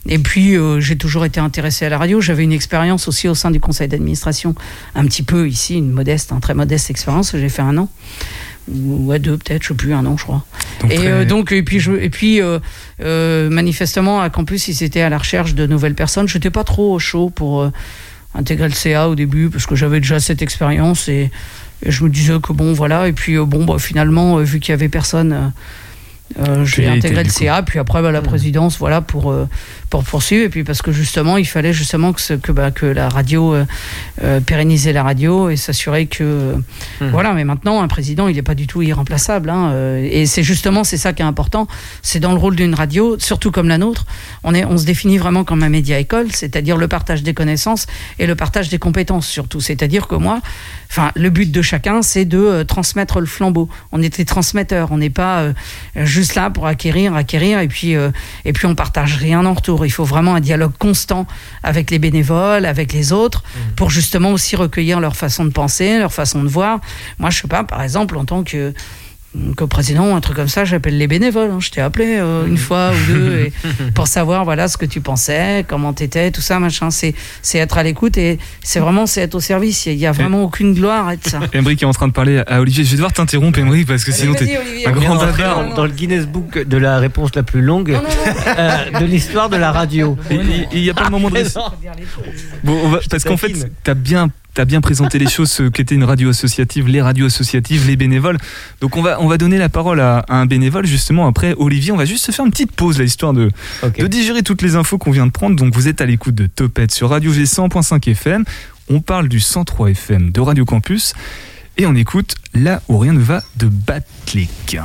Et puis euh, j'ai toujours été intéressé à la radio. J'avais une expérience aussi au sein du conseil d'administration, un petit peu ici, une modeste, un très modeste expérience. J'ai fait un an ou ouais, deux peut-être, je sais plus, un an je crois. Donc, et euh, donc et puis je et puis euh, euh, manifestement à Campus ils étaient à la recherche de nouvelles personnes. J'étais pas trop chaud pour intégrer le CA au début parce que j'avais déjà cette expérience et, et je me disais que bon voilà et puis bon bah, finalement vu qu'il y avait personne euh, j'ai intégré le. CA puis après bah, la présidence voilà pour euh, pour poursuivre. Et puis parce que justement il fallait justement que ce- que bah, que la radio euh, euh, pérenniser la radio et s'assurer que Mhm. voilà. Mais maintenant un président il n'est pas du tout irremplaçable hein, euh, et c'est justement c'est ça qui est important. C'est dans le rôle d'une radio surtout comme la nôtre on est on se définit vraiment comme un média école c'est-à-dire le partage des connaissances et le partage des compétences surtout. C'est-à-dire que moi enfin le but de chacun c'est de euh, transmettre le flambeau. On était transmetteur on n'est pas euh, juste là pour acquérir acquérir et puis et puis on partage rien en retour il faut vraiment un dialogue constant avec les bénévoles avec les autres pour justement aussi recueillir leur façon de penser leur façon de voir. Moi je sais pas par exemple en tant que que président, un truc comme ça, j'appelle les bénévoles. hein. Je t'ai appelé euh, une fois ou deux et pour savoir voilà ce que tu pensais, comment t'étais, tout ça, machin. C'est c'est être à l'écoute et c'est vraiment c'est être au service. Il y a vraiment aucune gloire à être ça. Emeric est en train de parler à Olivier. Je vais devoir t'interrompre, Emeric, parce que Allez, sinon t'es Olivier. un grand bavard. dans, dans le Guinness Book de la réponse la plus longue euh, de l'histoire de la radio. Il n'y a pas de moment de. Bon, on va- parce qu'en fait, t'as bien, as bien présenté les choses, ce qu'était une radio associative, les radios associatives, les bénévoles. Donc on va, on va donner la parole à, à un bénévole justement après Olivier. On va juste se faire une petite pause là, histoire de, de digérer toutes les infos qu'on vient de prendre. Donc vous êtes à l'écoute de Topette sur Radio G 100.5 FM. On parle du 103 FM de Radio Campus et on écoute là où rien ne va de Batlick.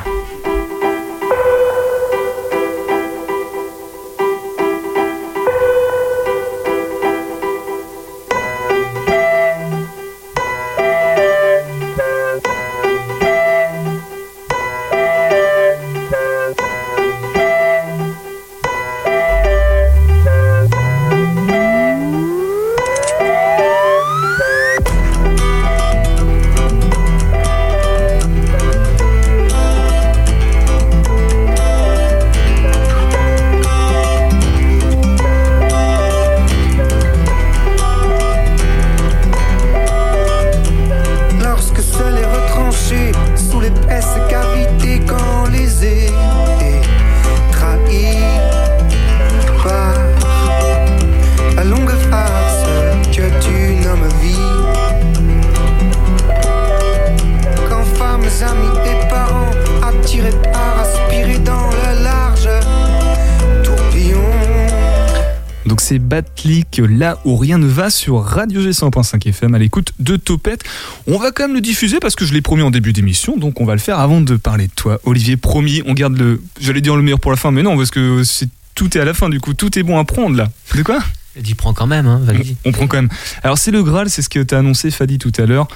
C'est Batlick, là où rien ne va sur Radio G 100.5 FM à l'écoute de Topette. On va quand même le diffuser parce que je l'ai promis en début d'émission, donc on va le faire avant de parler de toi. Olivier, promis, on garde le... J'allais dire le meilleur pour la fin, mais non, parce que c'est... tout est à la fin du coup, tout est bon à prendre là. De quoi? Dis prends quand même, hein. On prend quand même. Alors c'est le Graal, c'est ce que tu as annoncé Fadi tout à l'heure.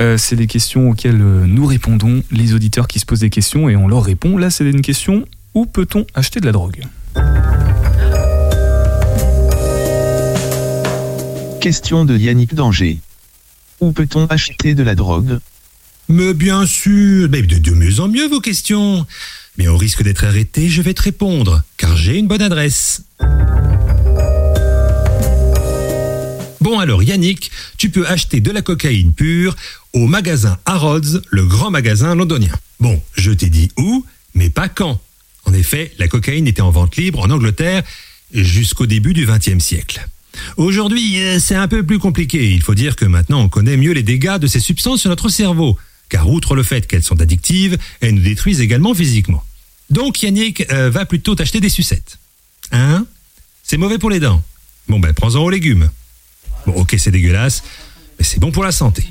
Euh, c'est des questions auxquelles euh, nous répondons, les auditeurs qui se posent des questions et on leur répond. Là c'est une question, où peut-on acheter de la drogue? Question de Yannick Danger. Où peut-on acheter de la drogue? Mais bien sûr, de, de mieux en mieux vos questions. Mais au risque d'être arrêté, je vais te répondre, car j'ai une bonne adresse. Bon alors Yannick, tu peux acheter de la cocaïne pure au magasin Harrods, le grand magasin londonien. Bon, je t'ai dit où, mais pas quand. En effet, la cocaïne était en vente libre en Angleterre jusqu'au début du XXe siècle. Aujourd'hui, euh, c'est un peu plus compliqué. Il faut dire que maintenant, on connaît mieux les dégâts de ces substances sur notre cerveau. Car outre le fait qu'elles sont addictives, elles nous détruisent également physiquement. Donc Yannick euh, va plutôt t'acheter des sucettes. Hein? C'est mauvais pour les dents. Bon ben, prends-en aux légumes. Bon, ok, c'est dégueulasse, mais c'est bon pour la santé.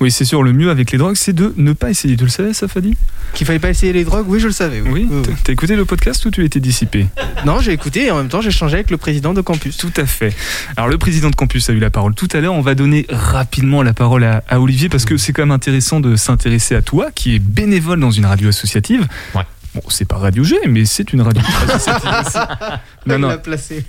Oui, c'est sûr, le mieux avec les drogues, c'est de ne pas essayer. Tu le savais, ça, Fadi? Qu'il fallait pas essayer les drogues, oui, je le savais. Oui. Oui, t'as- écouté le podcast ou tu étais dissipé? Non, j'ai écouté et en même temps, j'ai changé avec le président de campus. Tout à fait. Alors le président de campus a eu la parole tout à l'heure. On va donner rapidement la parole à, à Olivier parce que c'est quand même intéressant de s'intéresser à toi qui est bénévole dans une radio associative. Bon, c'est pas Radio G, mais c'est une radio. Non, Il non.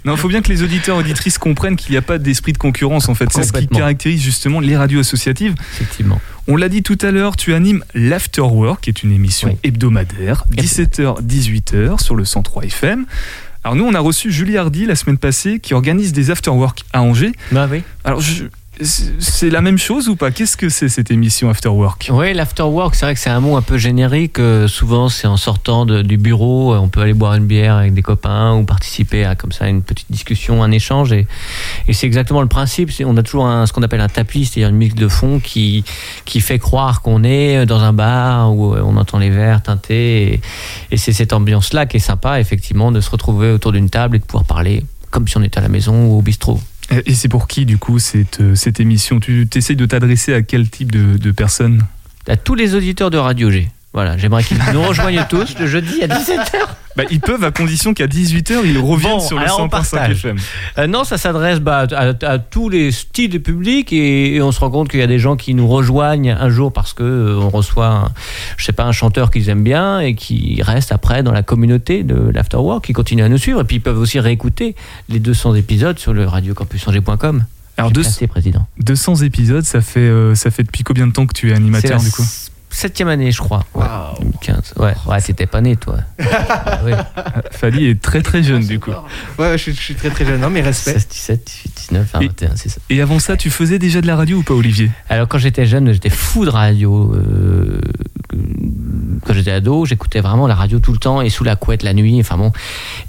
Non, il faut bien que les auditeurs auditrices comprennent qu'il n'y a pas d'esprit de concurrence en fait. C'est ce qui caractérise justement les radios associatives. Effectivement. On l'a dit tout à l'heure, tu animes l'Afterwork, qui est une émission hebdomadaire, 17h, 18h sur le 103 FM. Alors nous, on a reçu Julie Hardy la semaine passée qui organise des Afterwork à Angers. Bah oui. Alors je- c'est la même chose ou pas? Qu'est-ce que c'est cette émission Afterwork Oui, l'afterwork, c'est vrai que c'est un mot un peu générique. euh, souvent, c'est en sortant du bureau, euh, on peut aller boire une bière avec des copains ou participer à comme ça une petite discussion, un échange. Et, c'est exactement le principe. On a toujours ce qu'on appelle un tapis, c'est-à-dire une musique de fond qui, qui fait croire qu'on est dans un bar où euh, on entend les verres teinter. Et c'est cette ambiance-là qui est sympa, effectivement, de se retrouver autour d'une table et de pouvoir parler comme si on était à la maison ou au bistrot. Et c'est pour qui du coup cette, euh, cette émission? Tu essayes de t'adresser à quel type de, de personnes? À tous les auditeurs de Radio G. Voilà, j'aimerais qu'ils nous rejoignent tous le jeudi à 17h. bah, Ils peuvent à condition qu'à 18h ils reviennent Bon, sur le alors on 100.5 partage. FM. Euh, non, ça s'adresse bah, à, à tous les styles de public et, et on se rend compte qu'il y a des gens qui nous rejoignent un jour parce que euh, on reçoit, un, je sais pas, un chanteur qu'ils aiment bien et qui reste après dans la communauté de l'Afterwork, qui continue à nous suivre et puis ils peuvent aussi réécouter les 200 épisodes sur le radiocampusangers.com. Alors J'ai deux- placé, président. 200 épisodes, ça fait, euh, ça fait depuis combien de temps que tu es animateur du coup? Septième année, je crois. Ouais, 2015. Ouais, ouais, t'étais pas né, toi. Ah, ouais. Fadi est très très jeune du coup. Ouais, je suis, je suis très très jeune, non, mais respect. 16, 17, 18, 19, 20, Et- 21, c'est ça. Et avant ça, tu faisais déjà de la radio ou pas, Olivier? Alors quand j'étais jeune, j'étais fou de radio. euh, quand j'étais ado, j'écoutais vraiment la radio tout le temps et sous la couette la nuit. Enfin bon.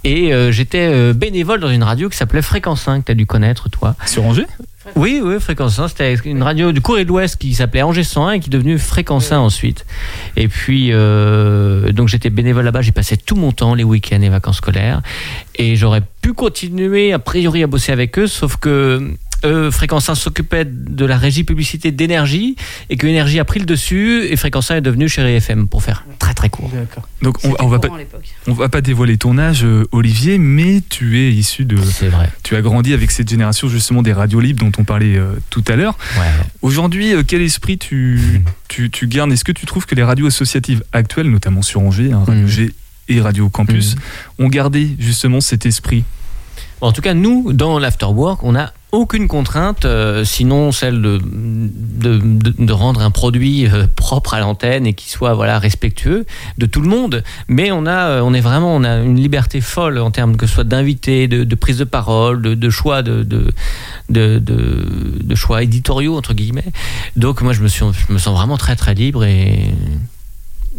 Et euh, j'étais euh, bénévole dans une radio qui s'appelait Fréquence 5. T'as dû connaître toi. Sur Angers? Oui, oui, Fréquence 1. C'était une radio du Courrier de l'Ouest qui s'appelait Angers 101 et qui est devenue Fréquence 1 ensuite. Et puis euh, donc j'étais bénévole là-bas. J'ai passé tout mon temps, les week-ends et vacances scolaires. Et j'aurais pu continuer a priori à bosser avec eux, sauf que euh, Fréquence 1 s'occupait de la régie publicité d'énergie et que énergie a pris le dessus et Fréquence 1 est devenu Chéri FM pour faire très très court. Donc on, on va pas, on va pas dévoiler ton âge, euh, Olivier, mais tu es issu de. C'est vrai. Tu as grandi avec cette génération justement des radios libres dont on parlait euh, tout à l'heure. Aujourd'hui, euh, quel esprit tu, tu, tu gardes? Est-ce que tu trouves que les radios associatives actuelles, notamment sur Angers, hein, Radio G et Radio Campus, ont gardé justement cet esprit? En tout cas, nous, dans l'afterwork, on n'a aucune contrainte, euh, sinon celle de, de, rendre un produit euh, propre à l'antenne et qui soit voilà respectueux de tout le monde. Mais on a, euh, on est vraiment, on a une liberté folle en termes que ce soit d'invités, de, de prise de parole, de, choix, de, de, choix éditoriaux entre guillemets. Donc moi, je me suis, je me sens vraiment très très libre et,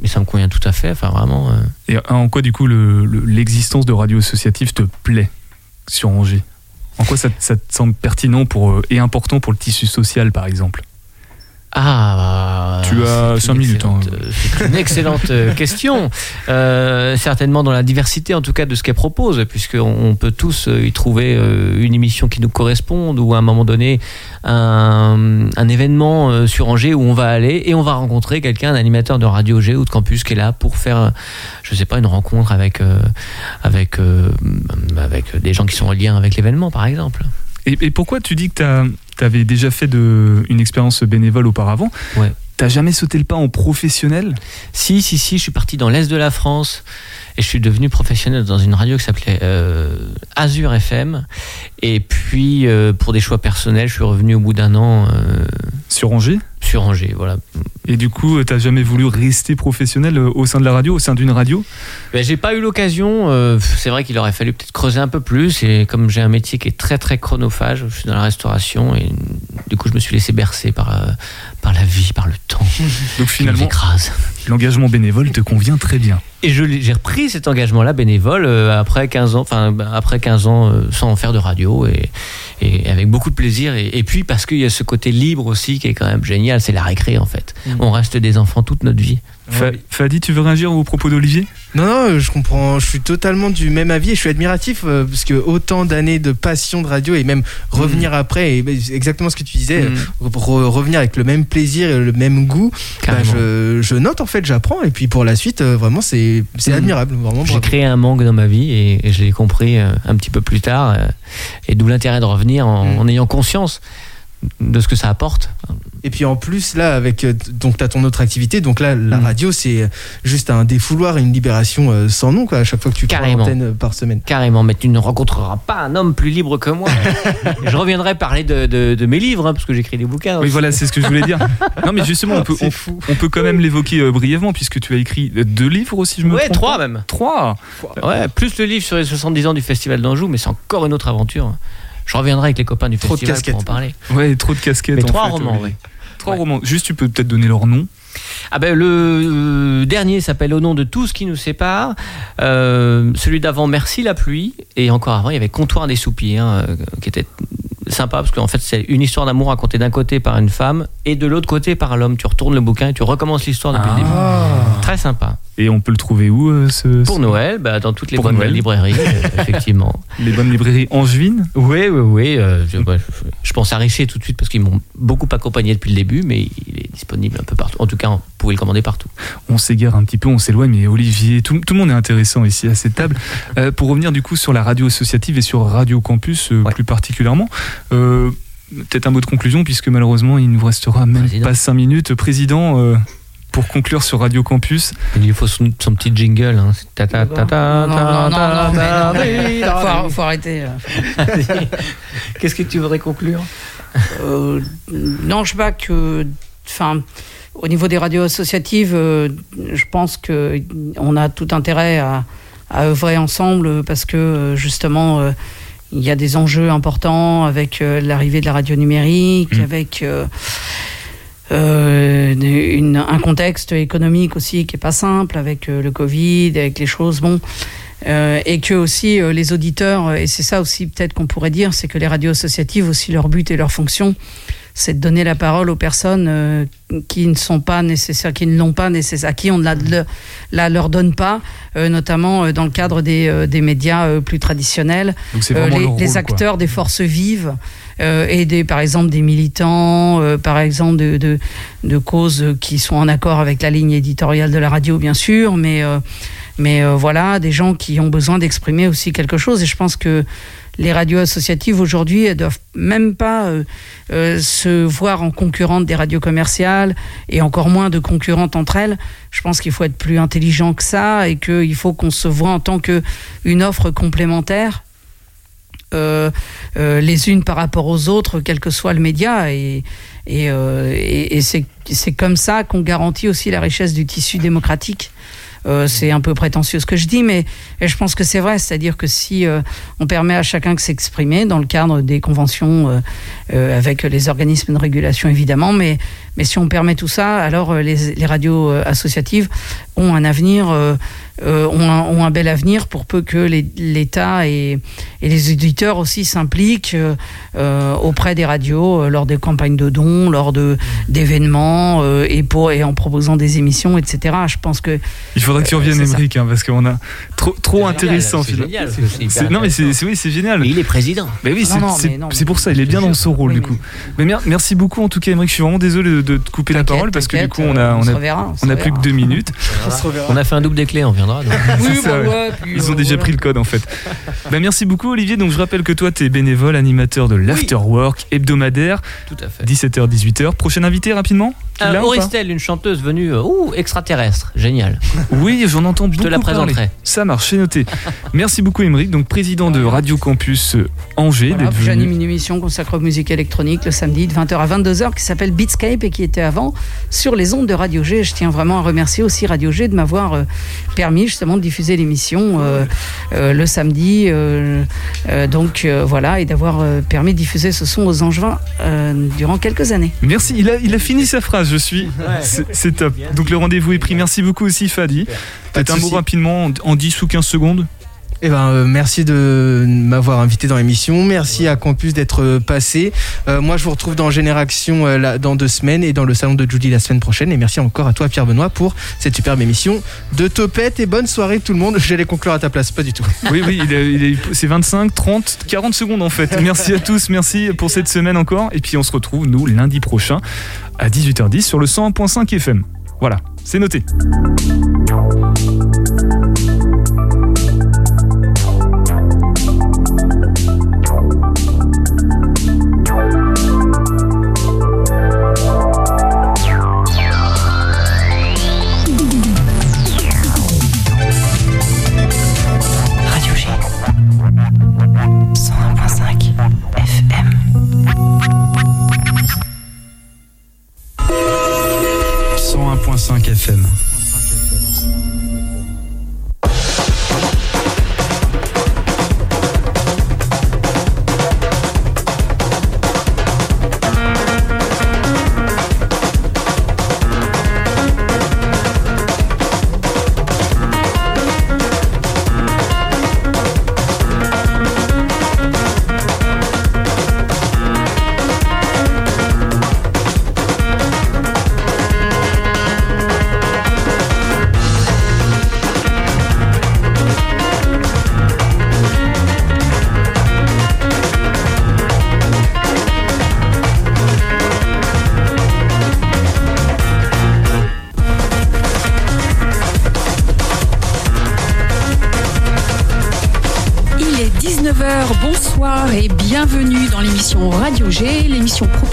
ça me convient tout à fait. Enfin vraiment. en quoi du coup le- le- l'existence de radios associatives te plaît sur Angers? En quoi ça, te semble pertinent pour, euh, et important pour le tissu social par exemple? Ah, Tu as c'est 5 une minutes. hein. euh, C'est une excellente euh, question. Euh, certainement dans la diversité, en tout cas, de ce qu'elle propose, puisqu'on on peut tous y trouver une émission qui nous corresponde ou à un moment donné un, un événement sur Angers où on va aller et on va rencontrer quelqu'un, un animateur de Radio G ou de campus qui est là pour faire, je sais pas, une rencontre avec, euh, avec, euh, avec des gens qui sont en lien avec l'événement, par exemple. Et, et pourquoi tu dis que tu avais déjà fait de, une expérience bénévole auparavant? Ouais. T'as jamais sauté le pas en professionnel? Si, si, si, je suis parti dans l'Est de la France et je suis devenu professionnel dans une radio qui s'appelait euh, Azure FM. Et puis, euh, pour des choix personnels, je suis revenu au bout d'un an. euh, Sur Angers? Sur Angers, voilà. Et du coup, t'as jamais voulu rester professionnel euh, au sein de la radio, au sein d'une radio? Ben, j'ai pas eu l'occasion. euh, c'est vrai qu'il aurait fallu peut-être creuser un peu plus. Et comme j'ai un métier qui est très très chronophage, je suis dans la restauration et du coup je me suis laissé bercer par euh, par la vie, par le temps. Donc finalement, l'engagement bénévole te convient très bien. Et j'ai repris cet engagement-là bénévole euh, après 15 ans, enfin bah, après 15 ans euh, sans faire de radio et, et avec beaucoup de plaisir. Et, et puis parce qu'il y a ce côté libre aussi qui est quand même génial, c'est la récré en fait. Mm. On reste des enfants toute notre vie. Fa- Fadi, tu veux réagir au propos d'Olivier? Non, non, je comprends. Je suis totalement du même avis et je suis admiratif euh, parce que autant d'années de passion de radio et même revenir après, et ben, c'est exactement ce que tu disais, Mm. euh, re- revenir avec le même plaisir et le même goût, bah, je, je note en fait, j'apprends et puis pour la suite, euh, vraiment, c'est Mm. admirable. J'ai créé un manque dans ma vie et, et je l'ai compris euh, un petit peu plus tard. euh, et d'où l'intérêt de revenir en, Mm. en ayant conscience de ce que ça apporte. Et puis en plus, là, avec euh, donc t'as ton autre activité, donc là, Mm. la radio, c'est juste un défouloir et une libération euh, sans nom, quoi, à chaque fois que tu prends Carrément. l'antenne euh, par semaine. Carrément, mais tu ne rencontreras pas un homme plus libre que moi. je reviendrai parler de, de- de mes livres, hein, parce que j'écris des bouquins. Oui, aussi. voilà, c'est ce que je voulais dire. Non, mais justement, on peut, on, on peut quand même l'évoquer euh, brièvement, puisque tu as écrit euh, deux livres aussi, je me Ouais, trompe trois pas même. Trois Ouais, plus le livre sur les 70 ans du Festival d'Anjou, mais c'est encore une autre aventure. Je reviendrai avec les copains du Trop de festival casquettes. pour en parler. Ouais, trop de casquettes. Mais en trois fait, romans, ouais. Trois romans. Juste, tu peux peut-être donner leur nom. Ah ben le euh, dernier s'appelle Au nom de tout ce qui nous sépare. Euh, celui d'avant Merci la pluie et encore avant il y avait Comptoir des soupirs hein, euh, qui était sympa parce qu'en fait c'est une histoire d'amour racontée d'un côté par une femme et de l'autre côté par l'homme. Tu retournes le bouquin et tu recommences l'histoire depuis le début. Très sympa. Et on peut le trouver où euh, ce, Pour ce- Noël, bah, dans toutes les Pour bonnes Noël. librairies, euh, effectivement. Les bonnes librairies angevines Oui, oui, oui. euh, je, ouais, je- je pense à Richer tout de suite parce qu'ils m'ont beaucoup accompagné depuis le début, mais il est disponible un peu partout. En tout cas, vous pouvez le commander partout. On s'égare un petit peu, on s'éloigne, mais Olivier, tout, tout le monde est intéressant ici à cette table. Euh, pour revenir du coup sur la radio associative et sur Radio Campus plus particulièrement, peut-être un mot de conclusion, puisque malheureusement il nous restera même pas cinq minutes. Président, pour conclure sur Radio Campus. Il lui faut son, son petit jingle. Hein. Ta ta ta ta Non, faut, arrêter. là. Qu'est-ce que tu voudrais conclure? Euh, non, je sais pas que. Enfin, au niveau des radios associatives, euh, je pense que on a tout intérêt à, à œuvrer ensemble parce que euh, justement, euh, il y a des enjeux importants avec euh, l'arrivée de la radio numérique, avec. Euh, une- un contexte économique aussi qui est pas simple avec euh, le Covid, avec les choses bon, Euh, et que aussi euh, les auditeurs et c'est ça aussi peut-être qu'on pourrait dire, c'est que les radios associatives aussi leur but et leur fonction, c'est de donner la parole aux personnes euh, qui ne sont pas nécessaires, qui ne l'ont pas nécessaire, à qui on ne la, le- la leur donne pas, euh, notamment euh, dans le cadre des, des médias plus traditionnels, Donc les, les quoi. acteurs des forces vives et des, par exemple des militants, par exemple de, de, de causes qui sont en accord avec la ligne éditoriale de la radio, bien sûr, mais, mais euh, voilà, des gens qui ont besoin d'exprimer aussi quelque chose. Et je pense que les radios associatives aujourd'hui, elles doivent même pas euh, euh, se voir en concurrente des radios commerciales et encore moins de concurrentes entre elles. Je pense qu'il faut être plus intelligent que ça et qu'il faut qu'on se voit en tant que une offre complémentaire euh, les unes par rapport aux autres, quel que soit le média. Et, c'est comme ça qu'on garantit aussi la richesse du tissu démocratique. Euh, c'est un peu prétentieux ce que je dis, mais je pense que c'est vrai. C'est-à-dire que si euh, on permet à chacun de s'exprimer dans le cadre des conventions euh, euh, avec les organismes de régulation évidemment, mais, mais si on permet tout ça, alors euh, les, les radios euh, associatives ont un avenir, euh, ont, un, ont un bel avenir pour peu que l'État et, et les éditeurs aussi s'impliquent euh, auprès des radios euh, lors des campagnes de dons, lors de d'événements euh, et pour et en proposant des émissions, etc. Je pense que Il faudrait que tu reviennes. Émeric, hein, parce qu'on a trop, trop intéressant. c'est génial, Non, mais c'est oui, c'est génial. Mais il est président. Mais oui, c'est pour ça, il est bien dans son rôle du coup. Mais mer- merci beaucoup en tout cas, Émeric. Je suis vraiment désolé de, de te couper la parole parce que du coup, on a, on a, reverra, on a plus que deux minutes. On a fait un double des clés, on viendra. Reviendra. donc. C'est ça, ouais. Ils ont déjà pris le code en fait. Bah, merci beaucoup Olivier. Donc je rappelle que toi tu es bénévole, animateur de l'Afterwork hebdomadaire. Tout à fait. 17h 18h. Prochain invité rapidement? Euh, Auristel, une chanteuse venue euh, ouh, extraterrestre. Génial. Oui, j'en entends beaucoup. te la parler. présenterai. Ça marche, c'est noté. Merci beaucoup Émeric, donc président de Radio Campus euh, Angers. Voilà, puis. J'anime une émission consacrée aux musiques électroniques le samedi de 20h à 22h qui s'appelle Beatscape et qui était avant sur les ondes de Radio G. Je tiens vraiment à remercier aussi Radio G de m'avoir euh, permis justement de diffuser l'émission euh, euh, le samedi. euh, euh, donc euh, voilà, et d'avoir euh, permis de diffuser ce son aux Angevins euh, durant quelques années. Merci, il a, il a fini sa phrase, je suis. C'est- C'est top. Donc le rendez-vous est pris. Merci beaucoup aussi Fadi. Peut-être un mot rapidement en- en 10 ou 15 secondes Eh ben, euh, merci de m'avoir invité dans l'émission. Merci à Campus d'être euh, passé. Euh, moi, je vous retrouve dans Génération euh, là, dans deux semaines et dans le salon de Judy la semaine prochaine. Et merci encore à toi, Pierre Benoît, pour cette superbe émission de Topette. Et bonne soirée, tout le monde. J'allais conclure à ta place, pas du tout. Oui, oui, il il c'est 25, 30, 40 secondes en fait. Merci à tous, merci pour cette semaine encore. Et puis on se retrouve, nous, lundi prochain à 18h10 sur le 100.5 FM. Voilà, c'est noté.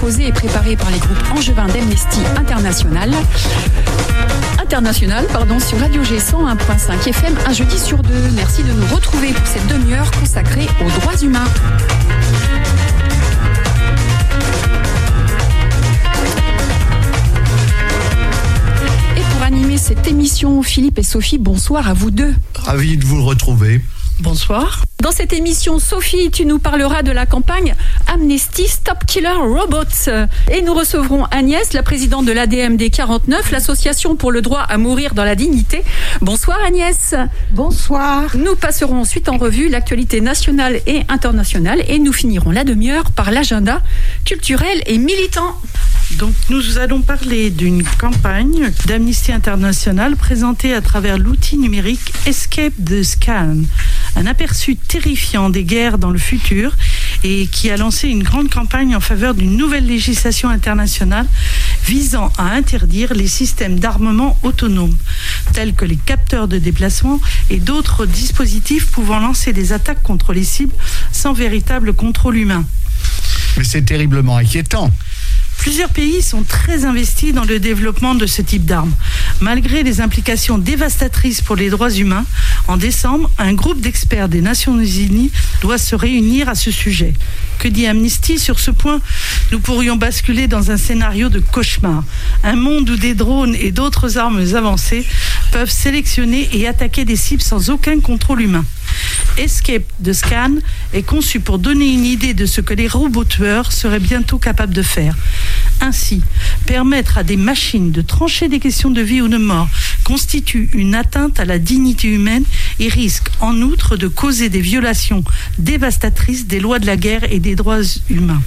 Et préparée par les groupes angevins d'Amnesty International. International, pardon, sur Radio G 101.5 FM, un jeudi sur deux. Merci de nous retrouver pour cette demi-heure consacrée aux droits humains. Et pour animer cette émission, Philippe et Sophie, bonsoir à vous deux. Ravi de vous retrouver. Bonsoir. Dans cette émission, Sophie, tu nous parleras de la campagne Amnesty Stop Killer Robots. Et nous recevrons Agnès, la présidente de l'ADMD 49, l'association pour le droit à mourir dans la dignité. Bonsoir Agnès. Bonsoir. Nous passerons ensuite en revue l'actualité nationale et internationale et nous finirons la demi-heure par l'agenda culturel et militant. Donc nous allons parler d'une campagne d'Amnesty International présentée à travers l'outil numérique Escape the Scan, un aperçu terrifiant des guerres dans le futur et qui a lancé une grande campagne en faveur d'une nouvelle législation internationale visant à interdire les systèmes d'armement autonomes, tels que les capteurs de déplacement et d'autres dispositifs pouvant lancer des attaques contre les cibles sans véritable contrôle humain. Mais c'est terriblement inquiétant. Plusieurs pays sont très investis dans le développement de ce type d'armes. Malgré les implications dévastatrices pour les droits humains, en décembre, un groupe d'experts des Nations Unies doit se réunir à ce sujet. Que dit Amnesty sur ce point? Nous pourrions basculer dans un scénario de cauchemar. Un monde où des drones et d'autres armes avancées peuvent sélectionner et attaquer des cibles sans aucun contrôle humain. Escape de Scan est conçu pour donner une idée de ce que les robots tueurs seraient bientôt capables de faire. Ainsi, permettre à des machines de trancher des questions de vie ou de mort constitue une atteinte à la dignité humaine et risque en outre de causer des violations dévastatrices des lois de la guerre et des droits humains.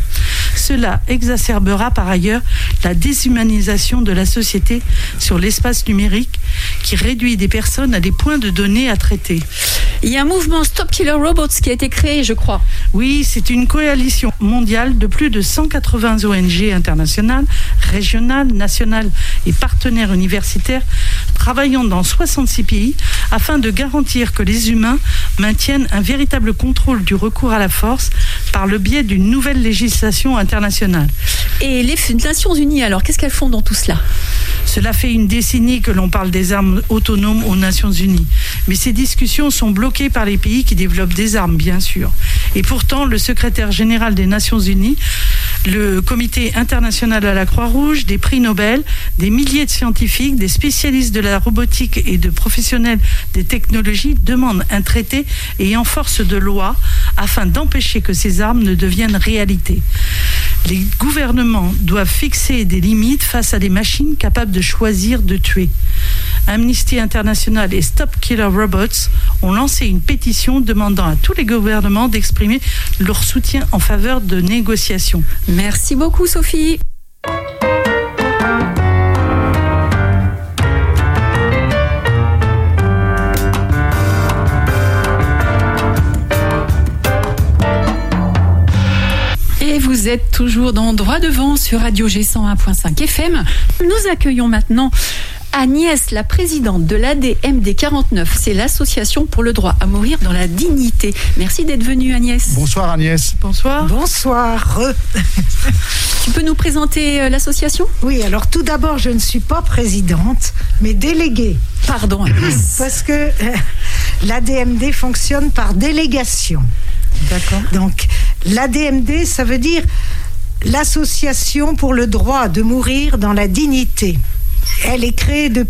Cela exacerbera par ailleurs la déshumanisation de la société sur l'espace numérique qui réduit des personnes à des points de données à traiter. Il y a un mouvement Stop Killer Robots qui a été créé, je crois. Oui, c'est une coalition mondiale de plus de 180 ONG internationales, régionales, nationales et partenaires universitaires travaillant dans 66 pays afin de garantir que les humains maintiennent un véritable contrôle du recours à la force par le biais d'une nouvelle législation internationale. Et les Nations Unies, alors, qu'est-ce qu'elles font dans tout cela? Cela fait une décennie que l'on parle des armes autonomes aux Nations Unies. Mais ces discussions sont bloquées par les pays qui développent des armes, bien sûr. Et pourtant, le secrétaire général des Nations Unies, le Comité international à la Croix-Rouge, des prix Nobel, des milliers de scientifiques, des spécialistes de la robotique et de professionnels des technologies demandent un traité ayant force de loi afin d'empêcher que ces armes ne deviennent réalité. Les gouvernements doivent fixer des limites face à des machines capables de choisir de tuer. Amnesty International et Stop Killer Robots ont lancé une pétition demandant à tous les gouvernements d'exprimer leur soutien en faveur de négociations. Merci beaucoup, Sophie. Vous êtes toujours dans Droit devant sur Radio G101.5 FM. Nous accueillons maintenant Agnès, la présidente de l'ADMD 49. C'est l'association pour le droit à mourir dans la dignité. Merci d'être venue, Agnès. Bonsoir Agnès. Bonsoir. Bonsoir. Tu peux nous présenter euh, l'association? Oui, alors tout d'abord, je ne suis pas présidente, mais déléguée. Pardon, Agnès. Parce que euh, l'ADMD fonctionne par délégation. D'accord. Donc, l'ADMD, ça veut dire l'Association pour le droit de mourir dans la dignité. Elle est créée depuis